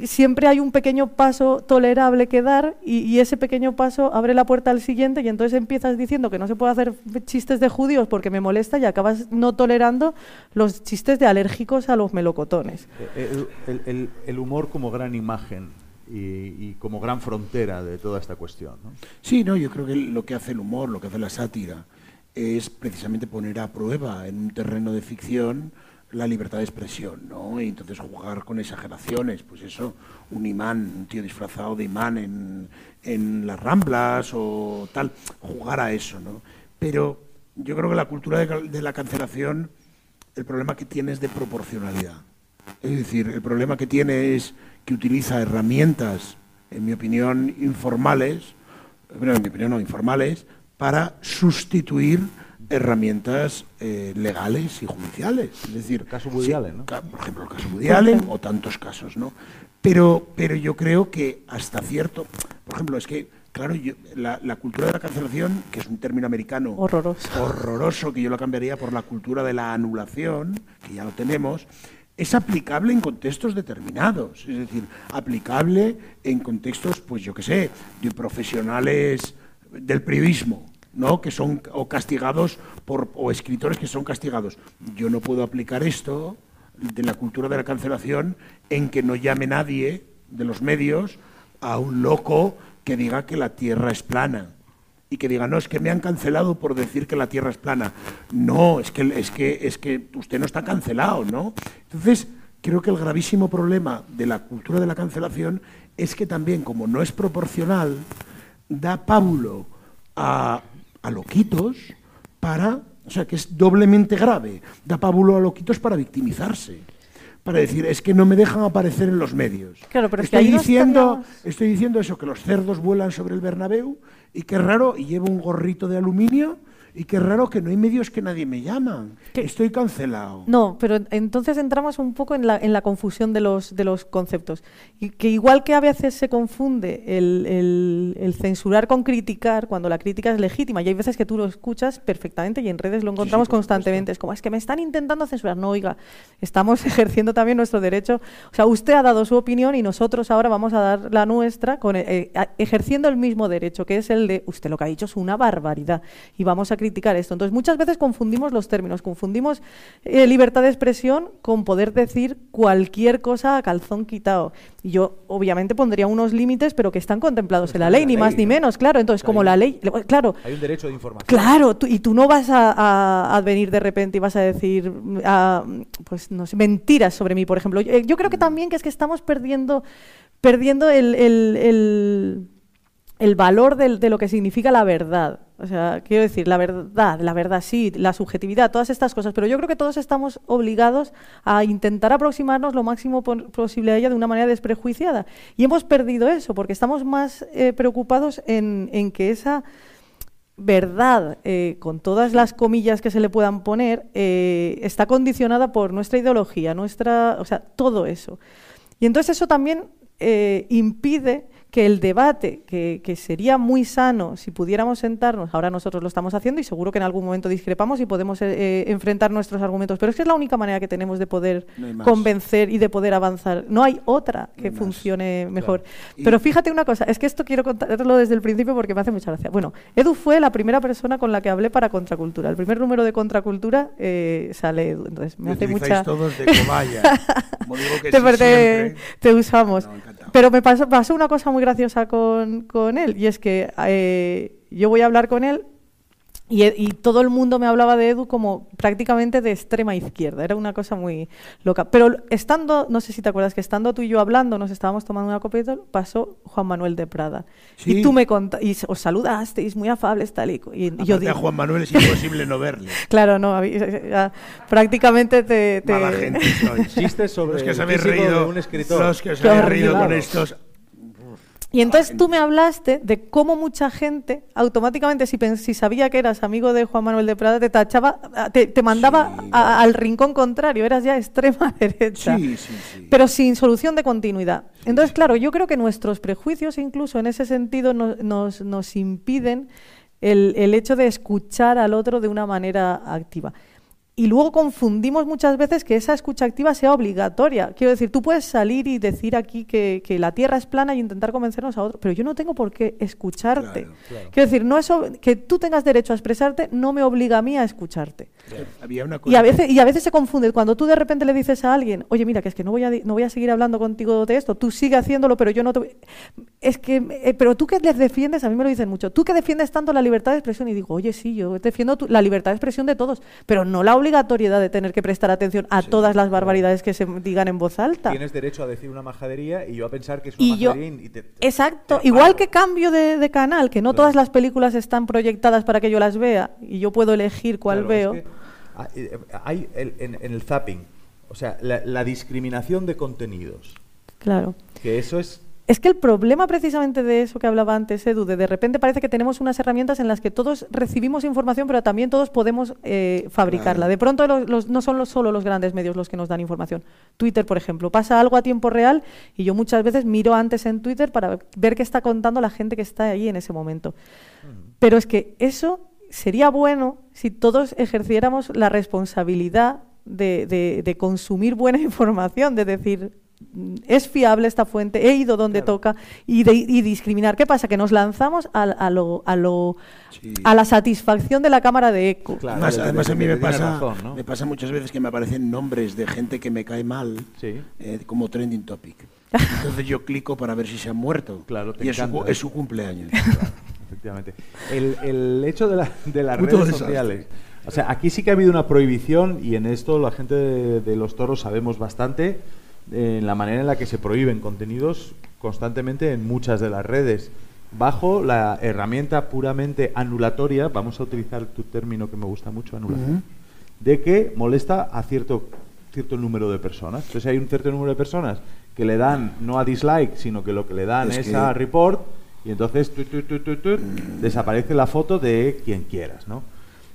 siempre hay un pequeño paso tolerable que dar y, ese pequeño paso abre la puerta al siguiente y entonces empiezas diciendo que no se puede hacer chistes de judíos porque me molesta y acabas no tolerando los chistes de alérgicos a los melocotones. Eh, eh, el, humor como gran imagen y, como gran frontera de toda esta cuestión. ¿no? Sí, no, yo creo que lo que hace el humor, lo que hace la sátira, es precisamente poner a prueba en un terreno de ficción la libertad de expresión, ¿no? Y entonces jugar con exageraciones, pues eso, un imán, un tío disfrazado de imán en, en las ramblas o tal, jugar a eso, ¿no? Pero yo creo que la cultura de, de la cancelación, el problema que tiene es de proporcionalidad. Es decir, el problema que tiene es que utiliza herramientas, en mi opinión, informales, bueno, en mi opinión no informales, para sustituir herramientas eh, legales y judiciales. Es decir, el caso Woody ¿no? Por ejemplo, el caso Woody Allen o tantos casos, ¿no? Pero, pero yo creo que hasta cierto, por ejemplo, es que, claro, la, cultura de la cancelación, que es un término americano horroroso. horroroso, que yo lo cambiaría por la cultura de la anulación, que ya lo tenemos, es aplicable en contextos determinados, es decir, aplicable en contextos, pues yo qué sé, de profesionales del periodismo, ¿no? que son o castigados por, o escritores que son castigados. Yo no puedo aplicar esto de la cultura de la cancelación en que no llame nadie de los medios a un loco que diga que la Tierra es plana y que diga, no, es que me han cancelado por decir que la Tierra es plana. No, es que, es que, es que usted no está cancelado, ¿no? Entonces, creo que el gravísimo problema de la cultura de la cancelación es que también, como no es proporcional, da pábulo a a loquitos para, o sea, que es doblemente grave, da pábulo a loquitos para victimizarse. Para decir, es que no me dejan aparecer en los medios. Claro, pero estoy, diciendo, estoy diciendo eso, que los cerdos vuelan sobre el Bernabéu y qué raro, y llevo un gorrito de aluminio y qué raro que no hay medios que nadie me llaman. Estoy cancelado. No, pero entonces entramos un poco en la, en la confusión de los, de los conceptos. Y que igual que a veces se confunde el, el, censurar con criticar, cuando la crítica es legítima, y hay veces que tú lo escuchas perfectamente y en redes lo encontramos constantemente. Es como, es que me están intentando censurar. No, oiga, estamos <laughs> ejerciendo también nuestro derecho. O sea, usted ha dado su opinión y nosotros ahora vamos a dar la nuestra con, eh, ejerciendo el mismo derecho, que es el de, usted lo que ha dicho es una barbaridad. Y vamos a criticar esto. Entonces, muchas veces confundimos los términos, confundimos eh, libertad de expresión con poder decir cualquier cosa a calzón quitado. Y yo, obviamente, pondría unos límites, pero que están contemplados en la ley, ni más ni menos, claro. Entonces, como la ley, claro. Hay un derecho de información. Claro, y tú no vas a, venir de repente y vas a decir, pues no sé, mentiras sobre mí, por ejemplo. Yo, creo que mm. también que es que estamos perdiendo, perdiendo el el valor de, lo que significa la verdad. O sea, quiero decir, la verdad, la verdad sí, la subjetividad, todas estas cosas. Pero yo creo que todos estamos obligados a intentar aproximarnos lo máximo posible a ella de una manera desprejuiciada. Y hemos perdido eso, porque estamos más eh, preocupados en, que esa verdad, eh, con todas las comillas que se le puedan poner, eh, está condicionada por nuestra ideología, nuestra, o sea, todo eso. Y entonces eso también impide que el debate, que, sería muy sano si pudiéramos sentarnos, ahora nosotros lo estamos haciendo y seguro que en algún momento discrepamos y podemos eh, eh, enfrentar nuestros argumentos, pero es que es la única manera que tenemos de poder convencer y de poder avanzar. No hay otra que funcione mejor. Pero fíjate una cosa, es que esto quiero contarlo desde el principio porque me hace mucha gracia. Bueno, Edu fue la primera persona con la que hablé para Contracultura. El primer número de Contracultura eh, sale Edu, entonces me hace mucha... todos de cobaya. <laughs> te, te, usamos. Pero me pasó, pasó una cosa muy graciosa con, con él y es que eh, yo voy a hablar con él y, todo el mundo me hablaba de Edu como prácticamente de extrema izquierda, era una cosa muy loca. Pero estando, no sé si te acuerdas que estando tú y yo hablando, nos estábamos tomando una copeta, pasó Juan Manuel de Prada. Y tú me contaste, y os saludasteis, muy afables, tal y, y yo digo, a Juan Manuel es imposible no verle. <laughs> claro, no, prácticamente te... te... Mala gente Chistes sobre los que os habéis reído, un escritor. Los que os habéis reído con estos y entonces tú me hablaste de cómo mucha gente, automáticamente, si, si sabía que eras amigo de Juan Manuel de Prada, te tachaba, te, mandaba al rincón contrario, eras ya extrema <laughs> derecha, pero sin solución de continuidad. Entonces, claro, yo creo que nuestros prejuicios, incluso en ese sentido, nos, nos, impiden el, el hecho de escuchar al otro de una manera activa. Y luego confundimos muchas veces que esa escucha activa sea obligatoria. Quiero decir, tú puedes salir y decir aquí que, la Tierra es plana y intentar convencernos a otro, pero yo no tengo por qué escucharte. Quiero decir, no eso, que tú tengas derecho a expresarte no me obliga a mí a escucharte. y, a veces, y a veces se confunde. Cuando tú de repente le dices a alguien, oye, mira, que es que no voy a, no voy a seguir hablando contigo de esto, tú sigue haciéndolo, pero yo no te... Es que, eh, pero tú que les defiendes, a mí me lo dicen mucho, tú que defiendes tanto la libertad de expresión, y digo, oye, sí, yo defiendo la libertad de expresión de todos, pero no la obligatoriedad de tener que prestar atención a todas las barbaridades que se digan en voz alta. Tienes derecho a decir una majadería y yo a pensar que es una majadería. exacto, igual que cambio de, canal, que no todas las películas están proyectadas para que yo las vea y yo puedo elegir cuál veo. hay en, el zapping, o sea, la discriminación de contenidos. Claro. Que eso es es que el problema precisamente de eso que hablaba antes Edu, de de repente parece que tenemos unas herramientas en las que todos recibimos información, pero también todos podemos eh, fabricarla. De pronto no son solo los grandes medios los que nos dan información. Twitter, por ejemplo, pasa algo a tiempo real y yo muchas veces miro antes en Twitter para ver qué está contando la gente que está ahí en ese momento. Pero es que eso sería bueno si todos ejerciéramos la responsabilidad de consumir buena <laughs> información, de decir, es fiable esta fuente, he ido donde toca y, discriminar. ¿Qué pasa? Que nos lanzamos a, lo, a, lo, a la satisfacción de la cámara de eco. además, a mí me pasa, me pasa muchas veces que me aparecen nombres de gente que me cae mal eh, como trending topic. <laughs> Entonces yo clico para ver si se han muerto. Claro, y es su, cumpleaños. efectivamente. El, hecho de, las redes sociales. O sea, aquí sí que ha habido una prohibición y en esto la gente de los toros sabemos bastante en la manera en la que se prohíben contenidos constantemente en muchas de las redes, bajo la herramienta puramente anulatoria, vamos a utilizar tu término que me gusta mucho, anulación, de que molesta a cierto, cierto número de personas. Entonces hay un cierto número de personas que le dan no a dislike, sino que lo que le dan es, a report, y entonces desaparece la foto de quien quieras, ¿no?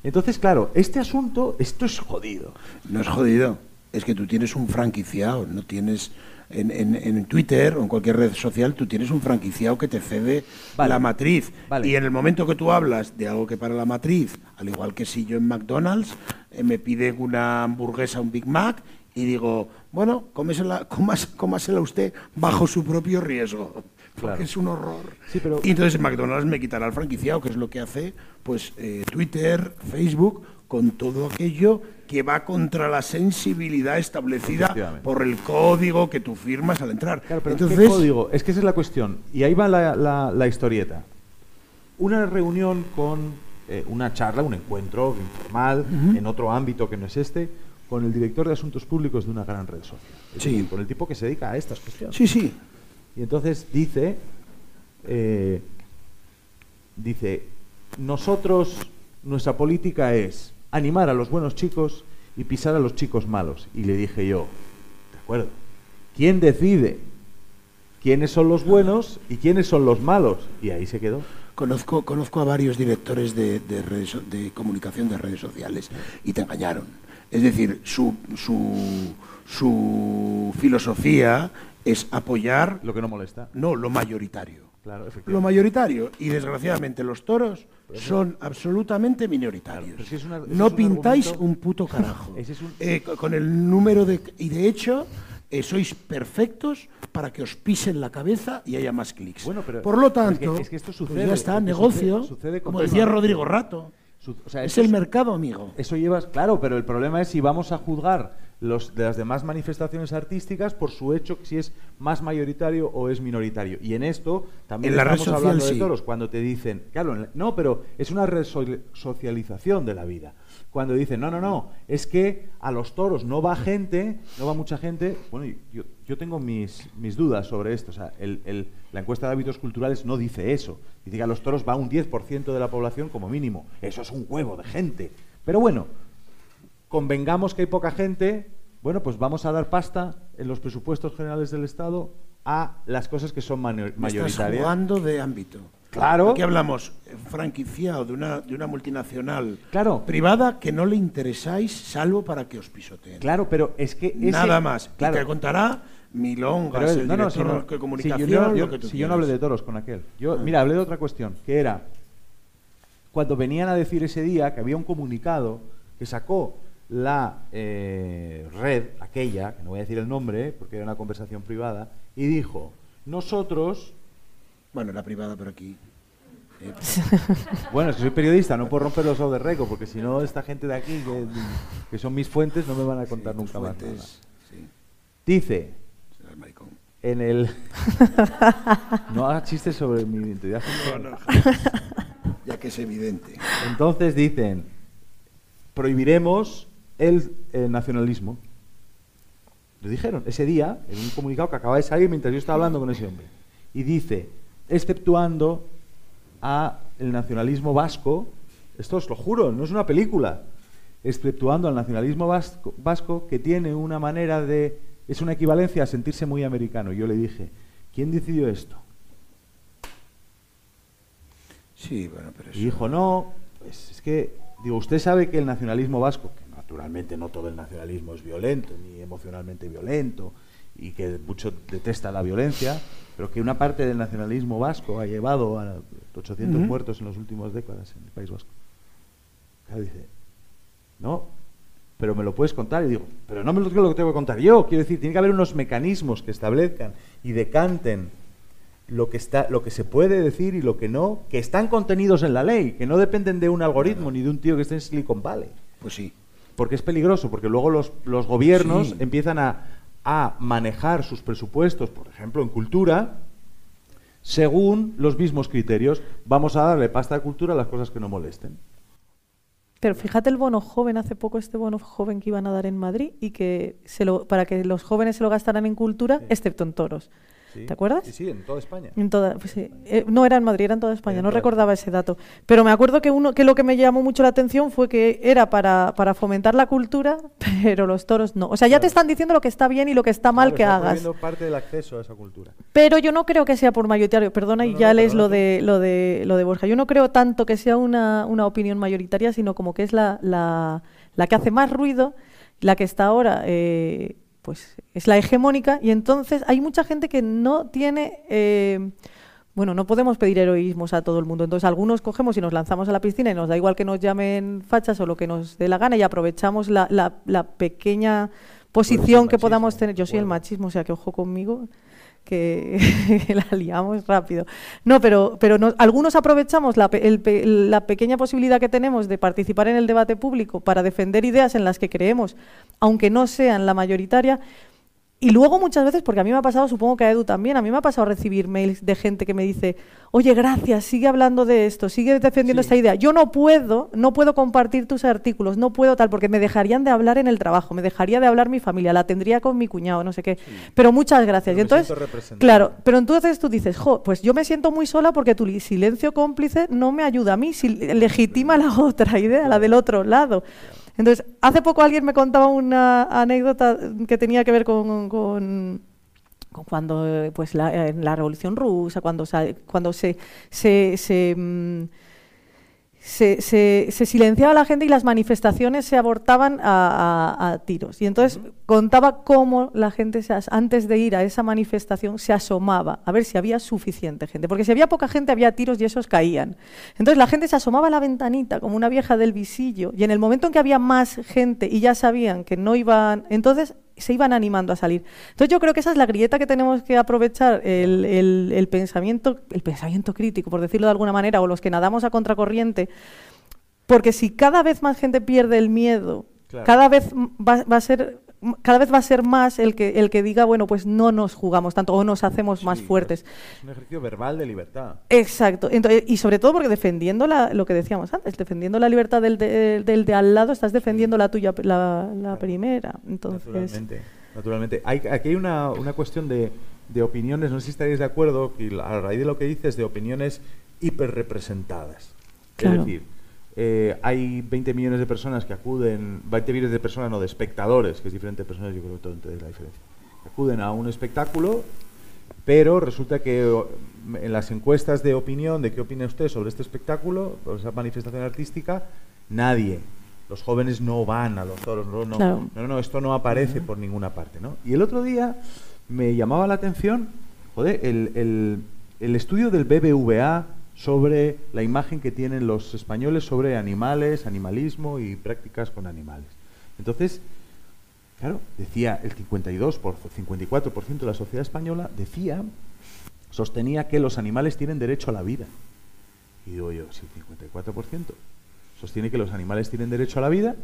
Entonces, claro, este asunto, esto es jodido. No es jodido es que tú tienes un franquiciado, no tienes en, Twitter o en cualquier red social, tú tienes un franquiciado que te cede la matriz. Y en el momento que tú hablas de algo que para la matriz, al igual que si yo en McDonald's eh, me pide una hamburguesa, un Big Mac, y digo, bueno, <laughs> cómasela, cómasela usted bajo su propio riesgo. Porque es un horror. Y entonces McDonald's me quitará el franquiciado, que es lo que hace pues eh, Twitter, Facebook, con todo aquello que va contra la sensibilidad establecida por el código que tú firmas al entrar. Entonces, ¿qué código? Es que esa es la cuestión. Y ahí va la, historieta. Una reunión con eh, una charla, un encuentro informal, en otro ámbito que no es este, con el director de asuntos públicos de una gran red social. Sí. con el tipo que se dedica a estas cuestiones. Sí, sí. Y entonces dice, eh, dice, nosotros, nuestra política es animar a los buenos chicos y pisar a los chicos malos. Y le dije yo, de acuerdo, ¿quién decide quiénes son los buenos y quiénes son los malos? Y ahí se quedó. Conozco, conozco a varios directores de, de comunicación de redes sociales y te engañaron. Es decir, su, su, su filosofía es apoyar... Lo que no molesta. No, lo mayoritario. Claro, lo mayoritario. Y desgraciadamente los toros son absolutamente minoritarios. no pintáis un, puto carajo. <laughs> Eh, con el número de... Y de hecho, eh, sois perfectos para que os pisen la cabeza y haya más clics. Por lo tanto, es que, esto sucede, pues ya está, negocio, como decía Rodrigo Rato. es el mercado, amigo. Eso llevas, claro, pero el problema es si vamos a juzgar los, de las demás manifestaciones artísticas por su hecho, si es más mayoritario o es minoritario. Y en esto también estamos hablando de toros, cuando te dicen, claro, no, pero es una resocialización de la vida. Cuando dicen, no, no, no, es que a los toros no va gente, no va mucha gente. Bueno, yo, yo tengo mis, mis dudas sobre esto. O sea, el, la encuesta de hábitos culturales no dice eso. Dice que a los toros va un 10% de la población como mínimo. Eso es un huevo de gente. Pero bueno, convengamos que hay poca gente, bueno, pues vamos a dar pasta en los presupuestos generales del Estado a las cosas que son mayoritarias. Estás jugando de ámbito. Claro. Aquí hablamos eh, franquiciado de una, de una multinacional privada que no le interesáis salvo para que os pisoteen. Claro, pero es que... Nada más. Claro. Y te contará milongas, el no, no, de comunicación, si yo, no, si yo no hablé de toros con aquel. Yo, ah. Mira, hablé de otra cuestión, que era cuando venían a decir ese día que había un comunicado que sacó la eh, red, aquella, que no voy a decir el nombre porque era una conversación privada, y dijo, nosotros... Bueno, la privada, pero aquí... Eh, <laughs> bueno, es que soy periodista, no puedo romper los ojos de récord, porque si no, esta gente de aquí, que, son mis fuentes, no me van a contar nunca más. Dice, en el... <laughs> no hagas chistes sobre mi identidad. <laughs> ya que es evidente. Entonces dicen, prohibiremos el, nacionalismo. Lo dijeron ese día, en un comunicado que acaba de salir mientras yo estaba hablando con ese hombre. Y dice, exceptuando a el nacionalismo vasco, esto os lo juro, no es una película, exceptuando al nacionalismo vasco, vasco que tiene una manera de, es una equivalencia a sentirse muy americano. Yo le dije, ¿quién decidió esto? Sí, bueno, pero Y dijo, no, pues es que, digo, usted sabe que el nacionalismo vasco, naturalmente no todo el nacionalismo es violento, ni emocionalmente violento, y que mucho detesta la violencia, pero que una parte del nacionalismo vasco ha llevado a 800 muertos en las últimas décadas en el País Vasco. Claro, dice, no, pero me lo puedes contar. Y digo, pero no me lo tengo que contar yo. Quiero decir, tiene que haber unos mecanismos que establezcan y decanten lo que, está, lo que se puede decir y lo que no, que están contenidos en la ley, que no dependen de un algoritmo ni de un tío que esté en Silicon Valley. Pues sí porque es peligroso, porque luego los, los gobiernos empiezan a, a manejar sus presupuestos, por ejemplo, en cultura, según los mismos criterios. Vamos a darle pasta a cultura a las cosas que no molesten. Pero fíjate el bono joven, hace poco este bono joven que iban a dar en Madrid y que se lo, para que los jóvenes se lo gastaran en cultura, excepto en toros. ¿Te acuerdas? Sí, sí, en toda España. En toda, pues eh, no era en Madrid, era en toda España, no recordaba ese dato. Pero me acuerdo que uno que lo que me llamó mucho la atención fue que era para, para fomentar la cultura, <laughs> pero los toros no. O sea, ya te están diciendo lo que está bien y lo que está mal que hagas. parte del acceso a esa cultura. Pero yo no creo que sea por mayoritario, perdona y ya lees lo de lo de lo de Borja. Yo no creo tanto que sea una, una opinión mayoritaria, sino como que es la, la, la que hace más ruido, la que está ahora eh, pues es la hegemónica y entonces hay mucha gente que no tiene... Eh, bueno, no podemos pedir heroísmos a todo el mundo. Entonces, algunos cogemos y nos lanzamos a la piscina y nos da igual que nos llamen fachas o lo que nos dé la gana y aprovechamos la, la, pequeña posición que podamos tener. Yo soy el machismo, o sea que ojo conmigo <laughs> que, la liamos rápido. No, pero, pero algunos aprovechamos la, la, pequeña posibilidad que tenemos de participar en el debate público para defender ideas en las que creemos, aunque no sean la mayoritaria, y luego muchas veces, porque a mí me ha pasado, supongo que a Edu también, a mí me ha pasado recibir mails de gente que me dice, oye, gracias, sigue hablando de esto, sigue defendiendo esta idea. Yo no puedo, no puedo compartir tus artículos, no puedo tal, porque me dejarían de hablar en el trabajo, me dejaría de hablar mi familia, la tendría con mi cuñado, no sé qué. Pero muchas gracias. y entonces, claro, pero entonces tú dices, jo, pues yo me siento muy sola porque tu silencio cómplice no me ayuda a mí, si legitima la otra idea, la del otro lado. Entonces, hace poco alguien me contaba una anécdota que tenía que ver con, cuando pues la, Revolución Rusa, cuando, cuando se, se, se mm, se, se, silenciaba la gente y las manifestaciones se abortaban a, tiros. Y entonces contaba cómo la gente, antes de ir a esa manifestación, se asomaba a ver si había suficiente gente. Porque si había poca gente, había tiros y esos caían. Entonces la gente se asomaba a la ventanita como una vieja del visillo. Y en el momento en que había más gente y ya sabían que no iban, entonces se iban animando a salir. Entonces yo creo que esa es la grieta que tenemos que aprovechar, el, pensamiento, el pensamiento crítico, por decirlo de alguna manera, o los que nadamos a contracorriente, porque si cada vez más gente pierde el miedo, cada vez va, a ser cada vez va a ser más el que el que diga bueno pues no nos jugamos tanto o nos hacemos más fuertes es un ejercicio verbal de libertad. Exacto. Y sobre todo porque defendiendo la, lo que decíamos antes defendiendo la libertad del de, del de al lado estás defendiendo la tuya la, primera. Entonces naturalmente naturalmente. Hay, aquí hay una, una cuestión de, de opiniones no sé si estaréis de acuerdo y a raíz de lo que dices de opiniones hiperrepresentadas. Es decir eh, hay 20 millones de personas que acuden, 20 millones de personas, no de espectadores, que es diferente de personas, yo creo que todo es la diferencia, acuden a un espectáculo, pero resulta que en las encuestas de opinión, de qué opina usted sobre este espectáculo, sobre esa manifestación artística, nadie. Los jóvenes no van a los toros, no, no, no, esto no aparece por ninguna parte. ¿no? Y el otro día me llamaba la atención, joder, el, el, el estudio del BBVA sobre la imagen que tienen los españoles sobre animales, animalismo y prácticas con animales. Entonces, claro, decía el 52 por 54% de la sociedad española decía sostenía que los animales tienen derecho a la vida. Y digo yo, si el 54% sostiene que los animales tienen derecho a la vida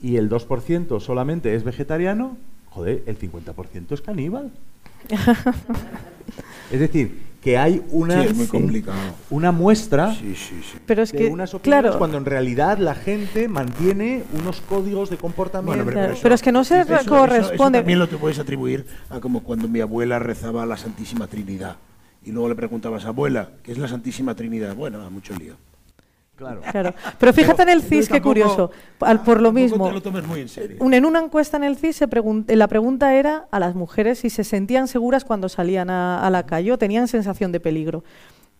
y el 2% solamente es vegetariano, joder, el 50% es caníbal. <laughs> es decir, que hay una, una muestra Pero es de unas opiniones cuando en realidad la gente mantiene unos códigos de comportamiento. pero, es que no se corresponde. también lo te puedes atribuir a como cuando mi abuela rezaba a la Santísima Trinidad y luego le preguntabas, abuela, ¿qué es la Santísima Trinidad? Bueno, a mucho lío. Claro. Pero fíjate en el CIS, qué curioso. por lo mismo, en, una encuesta en el CIS, se la pregunta era a las mujeres si se sentían seguras cuando salían a la calle o tenían sensación de peligro.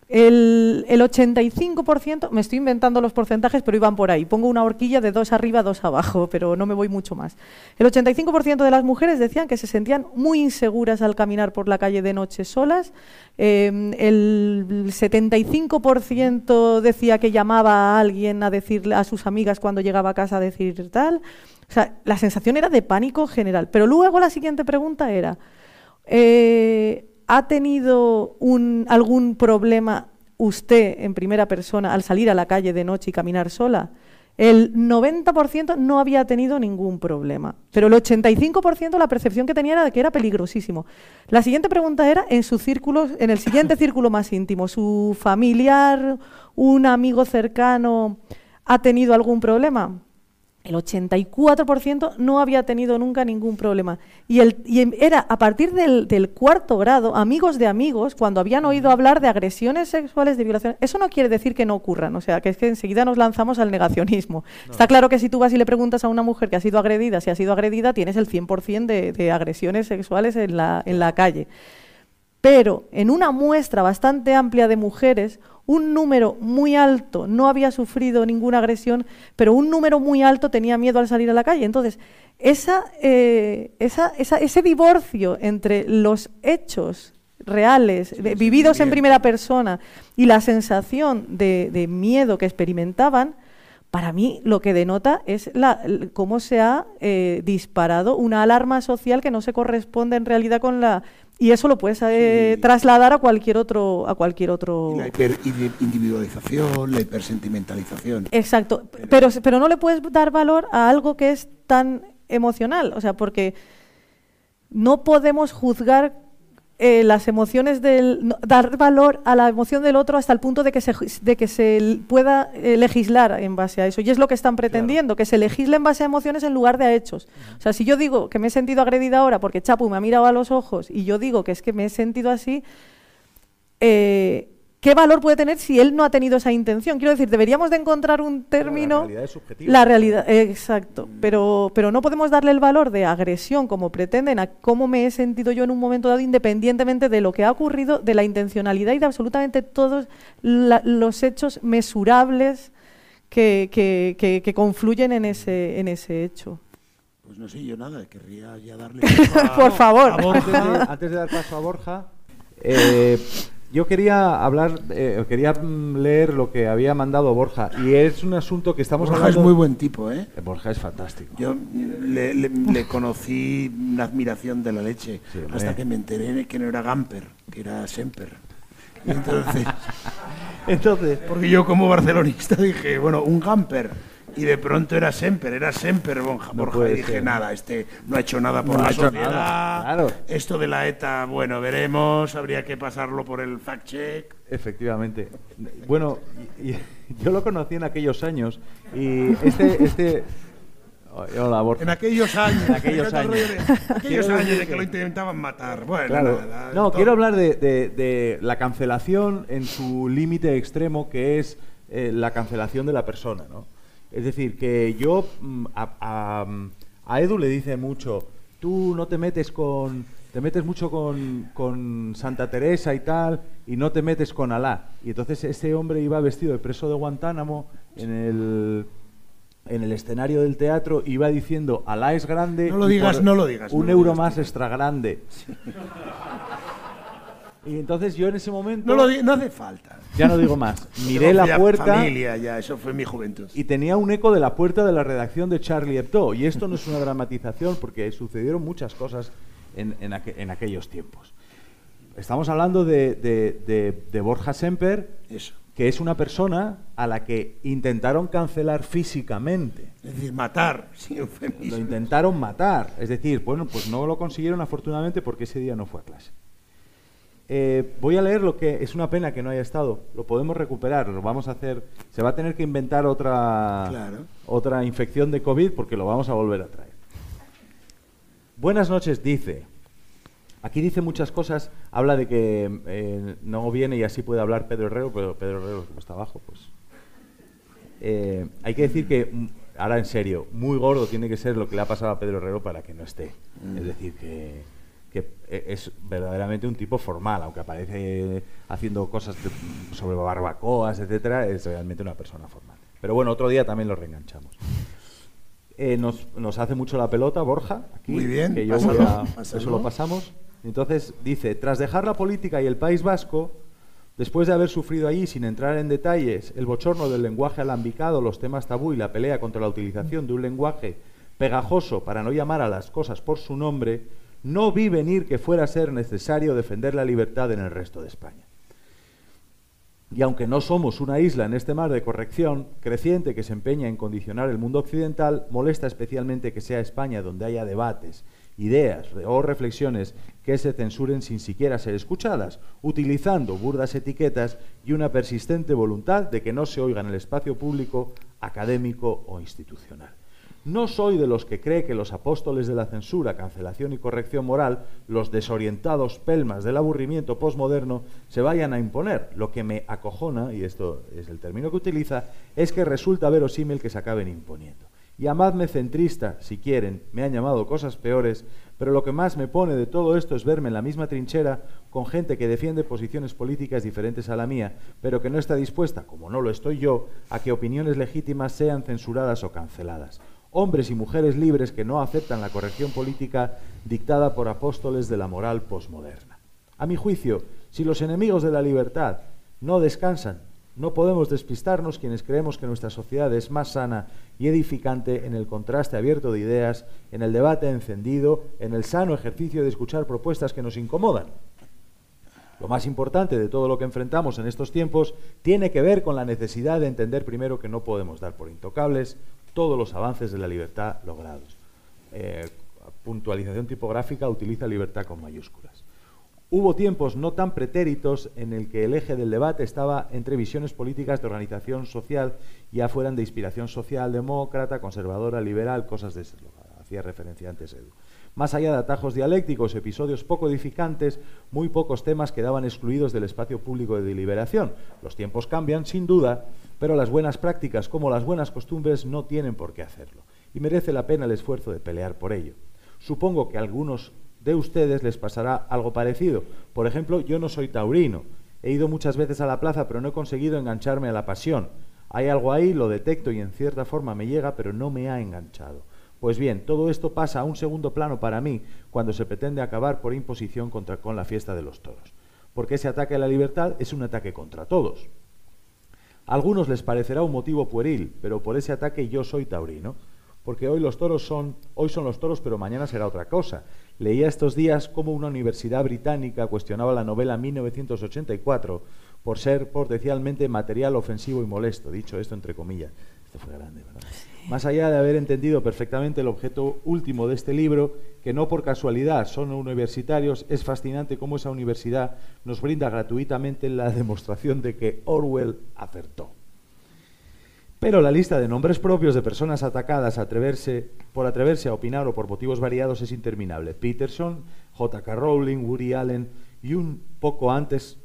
El, 85%, me estoy inventando los porcentajes, pero iban por ahí. Pongo una horquilla de dos arriba, dos abajo, pero no me voy mucho más. El 85% de las mujeres decían que se sentían muy inseguras al caminar por la calle de noche solas. Em, el 75% decía que llamaba a alguien a decirle a sus amigas cuando llegaba a casa a decir tal. O sea, la sensación era de pánico general. Pero luego la siguiente pregunta era. Eh, ¿Ha tenido un, algún problema usted en primera persona al salir a la calle de noche y caminar sola? El 90% no había tenido ningún problema, pero el 85% la percepción que tenía era de que era peligrosísimo. La siguiente pregunta era en su círculo, en el siguiente <laughs> círculo más íntimo, ¿su familiar, un amigo cercano ha tenido algún problema? El 84% no había tenido nunca ningún problema. Y, el, era a partir del, cuarto grado, amigos de amigos, cuando habían oído hablar de agresiones sexuales, de violaciones. Eso no quiere decir que no ocurran, o sea, que es que enseguida nos lanzamos al negacionismo. Está claro que si tú vas y le preguntas a una mujer que ha sido agredida, si ha sido agredida, tienes el 100% de, de agresiones sexuales en la, en la calle. Pero en una muestra bastante amplia de mujeres, un número muy alto no había sufrido ninguna agresión, pero un número muy alto tenía miedo al salir a la calle. Entonces, eh, ese divorcio entre los hechos reales, vividos en primera persona, y la sensación de, miedo que experimentaban, para mí lo que denota es la, cómo se ha eh, disparado una alarma social que no se corresponde en realidad con la y eso lo puedes eh, trasladar a cualquier otro a cualquier otro la hiperindividualización la hipersentimentalización exacto. Pero pero no le puedes dar valor a algo que es tan emocional. O sea porque no podemos juzgar eh, las emociones del dar valor a la emoción del otro hasta el punto de que se, de que se pueda eh, legislar en base a eso. Y es lo que están pretendiendo, que se legisle en base a emociones en lugar de a hechos. O sea, si yo digo que me he sentido agredida ahora porque Chapu me ha mirado a los ojos y yo digo que es que me he sentido así, eh, ¿qué valor puede tener si él no ha tenido esa intención? Quiero decir, deberíamos de encontrar un término... la realidad es subjetiva. La realidad, exacto. Pero, pero no podemos darle el valor de agresión como pretenden a cómo me he sentido yo en un momento dado, independientemente de lo que ha ocurrido, de la intencionalidad y de absolutamente todos los hechos mesurables que, que, confluyen en ese, en ese hecho. Pues no sé yo nada, querría ya darle... <laughs> Por favor. Antes, de, dar paso a Borja... Eh, yo quería hablar, eh, quería mm, leer lo que había mandado Borja y es un asunto que estamos Borja hablando. es muy buen tipo, ¿eh? ¿eh? Borja es fantástico. Yo le, conocí una admiración de la leche hasta que me enteré que no era Gamper, que era Semper. entonces, <laughs> entonces, porque yo como barcelonista dije, bueno, un Gamper y de pronto era Semper, era Semper Borja. y dije, nada, este no ha hecho nada por la sociedad. Esto de la ETA, bueno, veremos, habría que pasarlo por el fact-check. Efectivamente. Bueno, <laughs> yo lo conocí en aquellos años y este... este Hola, Borja. En aquellos años. En aquellos años. De, aquellos años de que lo intentaban matar. Bueno, nada, no, quiero hablar de, de, la cancelación en su límite extremo, que es eh, la cancelación de la persona, ¿no? Es decir, que yo mm, a, Edu le dice mucho, tú no te metes con, te metes mucho con, Santa Teresa y tal, y no te metes con Alá. Y entonces ese hombre iba vestido de preso de Guantánamo en el, en el escenario del teatro, iba diciendo, Alá es grande. No lo digas, no lo digas. Un euro más extra grande. <laughs> Y entonces yo en ese momento... No, lo no hace falta. Ya no digo más. <laughs> Miré la puerta... familia, ya, eso fue mi juventud. Y tenía un eco de la puerta de la redacción de Charlie Hebdo. Y esto no es una dramatización porque sucedieron muchas cosas en, en, aquellos tiempos. Estamos hablando de, de, Borja Semper, eso. que es una persona a la que intentaron cancelar físicamente. Es decir, matar, <laughs> Lo intentaron matar. Es decir, bueno, pues no lo consiguieron afortunadamente porque ese día no fue a clase. Eh, voy a leer lo que es una pena que no haya estado. Lo podemos recuperar, lo vamos a hacer. Se va a tener que inventar otra, otra infección de COVID porque lo vamos a volver a traer. Buenas noches, dice. Aquí dice muchas cosas. Habla de que eh, no viene y así puede hablar Pedro Herrero, pero Pedro Herrero, como está abajo, pues. Eh, hay que decir que, mm, ahora en serio, muy gordo tiene que ser lo que le ha pasado a Pedro Herrero para que no esté. Es decir, que que e, es verdaderamente un tipo formal, aunque aparece haciendo cosas sobre barbacoas, etcétera, es realmente una persona formal. Pero bueno, otro día también lo reenganchamos. Eh, nos, nos, hace mucho la pelota Borja, aquí, Muy bien, que yo eso lo pasamos. Entonces dice, tras dejar la política y el País Vasco, después de haber sufrido allí, sin entrar en detalles, el bochorno del lenguaje alambicado, los temas tabú y la pelea contra la utilización de un lenguaje pegajoso para no llamar a las cosas por su nombre, no vi venir que fuera a ser necesario defender la libertad en el resto de España. Y aunque no somos una isla en este mar de corrección creciente que se empeña en condicionar el mundo occidental, molesta especialmente que sea España donde haya debates, ideas o reflexiones que se censuren sin siquiera ser escuchadas, utilizando burdas etiquetas y una persistente voluntad de que no se oiga en el espacio público, académico o institucional. No soy de los que cree que los apóstoles de la censura, cancelación y corrección moral, los desorientados pelmas del aburrimiento posmoderno, se vayan a imponer. Lo que me acojona, y esto es el término que utiliza, es que resulta verosímil que se acaben imponiendo. Llamadme centrista, si quieren, me han llamado cosas peores, pero lo que más me pone de todo esto es verme en la misma trinchera con gente que defiende posiciones políticas diferentes a la mía, pero que no está dispuesta, como no lo estoy yo, a que opiniones legítimas sean censuradas o canceladas hombres y mujeres libres que no aceptan la corrección política dictada por apóstoles de la moral posmoderna. A mi juicio, si los enemigos de la libertad no descansan No podemos despistarnos quienes creemos que nuestra sociedad es más sana y edificante en el contraste abierto de ideas, en el debate encendido, en el sano ejercicio de escuchar propuestas que nos incomodan. Lo más importante de todo lo que enfrentamos en estos tiempos tiene que ver con la necesidad de entender primero que no podemos dar por intocables todos los avances de la libertad logrados. Eh, puntualización tipográfica utiliza libertad con mayúsculas. Hubo tiempos no tan pretéritos en el que el eje del debate estaba entre visiones políticas de organización social, ya fueran de inspiración social, demócrata, conservadora, liberal, cosas de ese hacía referencia antes Edu. Más allá de atajos dialécticos, episodios poco edificantes, muy pocos temas quedaban excluidos del espacio público de deliberación. Los tiempos cambian, sin duda, pero las buenas prácticas como las buenas costumbres no tienen por qué hacerlo. Y merece la pena el esfuerzo de pelear por ello. Supongo que a algunos de ustedes les pasará algo parecido. Por ejemplo, yo no soy taurino. He ido muchas veces a la plaza, pero no he conseguido engancharme a la pasión. Hay algo ahí, lo detecto y en cierta forma me llega, pero no me ha enganchado. Pues bien, todo esto pasa a un segundo plano para mí cuando se pretende acabar por imposición contra, con la fiesta de los toros. Porque ese ataque a la libertad es un ataque contra todos. Algunos les parecerá un motivo pueril, pero por ese ataque yo soy taurino. Porque hoy los toros son, hoy son los toros, pero mañana será otra cosa. Leía estos días cómo una universidad británica cuestionaba la novela 1984 por ser potencialmente material ofensivo y molesto. Dicho esto entre comillas. Esto fue grande, ¿verdad? Más allá de haber entendido perfectamente el objeto último de este libro, que no por casualidad son universitarios, es fascinante cómo esa universidad nos brinda gratuitamente la demostración de que Orwell acertó. Pero la lista de nombres propios de personas atacadas por atreverse a opinar o por motivos variados es interminable. Peterson, J.K. Rowling, Woody Allen y un poco antes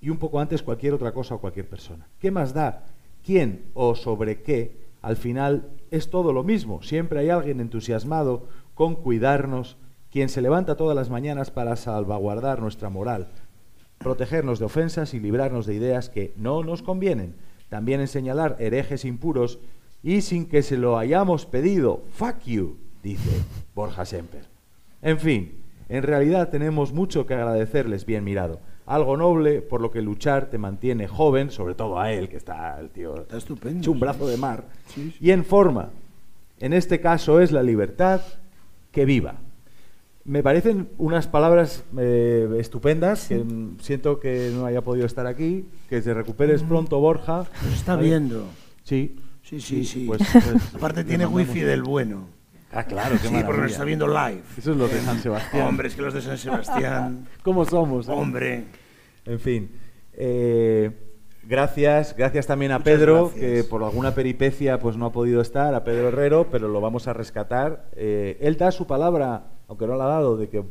y un poco antes cualquier otra cosa o cualquier persona. ¿Qué más da quién o sobre qué al final es todo lo mismo. Siempre hay alguien entusiasmado con cuidarnos, quien se levanta todas las mañanas para salvaguardar nuestra moral, protegernos de ofensas y librarnos de ideas que no nos convienen. También en señalar herejes impuros y sin que se lo hayamos pedido. Fuck you, dice Borja Semper. En fin, en realidad tenemos mucho que agradecerles, bien mirado algo noble por lo que luchar te mantiene joven, sobre todo a él, que está el tío está estupendo, hecho un brazo de mar, y en forma. En este caso es la libertad que viva. Me parecen unas palabras eh, estupendas, que siento que no haya podido estar aquí, que se recuperes pronto, Borja. Nos está viendo. Sí. Sí, sí, sí. Pues, <laughs> pues, Aparte tiene wifi del bueno. Ah, claro, qué Sí, porque nos está viendo live. Eso es lo de San Sebastián. Hombre, es que los de San Sebastián. <laughs> ¿Cómo somos? Eh? Hombre. En fin. Eh, gracias, gracias también a Pedro, que por alguna peripecia pues no ha podido estar, a Pedro Herrero, pero lo vamos a rescatar. Eh, él da su palabra, aunque no la ha dado, de que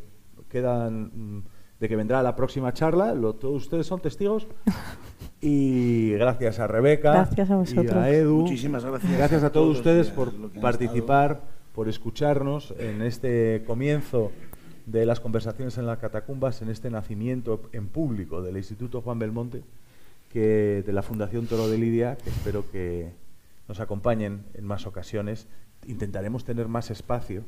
quedan mm, de que vendrá la próxima charla. Lo, todos ustedes son testigos. <laughs> Y gracias a Rebeca gracias a y a Edu. Muchísimas gracias. Gracias a todos ustedes por participar por escucharnos en este comienzo de las conversaciones en las catacumbas, en este nacimiento en público del Instituto Juan Belmonte, que de la Fundación Toro de Lidia, que espero que nos acompañen en más ocasiones. Intentaremos tener más espacio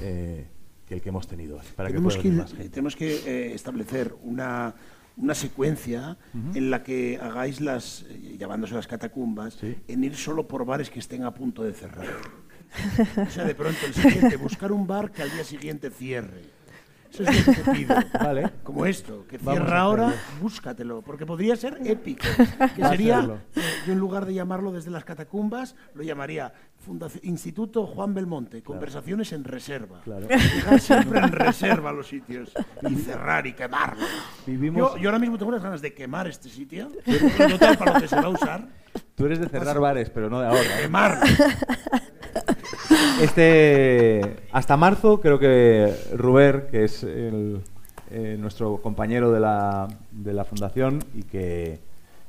eh, que el que hemos tenido Para tenemos que, tenemos que eh, establecer una, una secuencia en la que hagáis las, eh, llamándose las catacumbas, en ir solo por bares que estén a punto de cerrar. <laughs> O sea, de pronto el siguiente, buscar un bar que al día siguiente cierre. Eso es lo que te pido. Vale. Como esto, que cierra ahora, búscatelo, porque podría ser épico. Que sería, eh, yo en lugar de llamarlo desde las catacumbas, lo llamaría Instituto Juan Belmonte, conversaciones en reserva. Claro. siempre en reserva los sitios y cerrar y quemarlo. Yo, yo, ahora mismo tengo unas ganas de quemar este sitio, total para lo que se va a usar. Tú eres de cerrar bares, pero no de ahora. ¿eh? Quemarlo. Este, hasta marzo creo que Ruber, que es el, eh, nuestro compañero de la, de la fundación y que,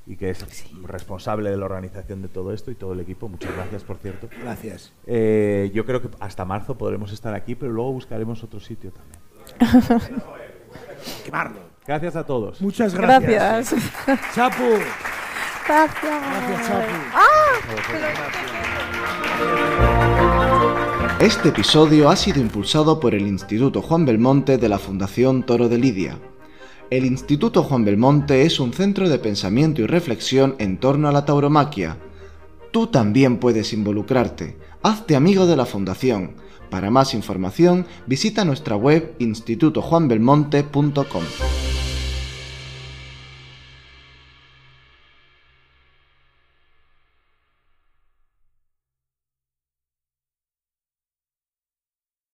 y que es responsable de la organización de todo esto y todo el equipo, muchas gracias por cierto. Gracias. Eh, yo creo que hasta marzo podremos estar aquí, pero luego buscaremos otro sitio también. Quemarlo. Gracias a todos. Muchas gracias. Gracias. Chapu. Gracias. Gracias, Chapu. Este episodio ha sido impulsado por el Instituto Juan Belmonte de la Fundación Toro de Lidia. El Instituto Juan Belmonte es un centro de pensamiento y reflexión en torno a la tauromaquia. Tú también puedes involucrarte. Hazte amigo de la Fundación. Para más información, visita nuestra web institutojuanbelmonte.com.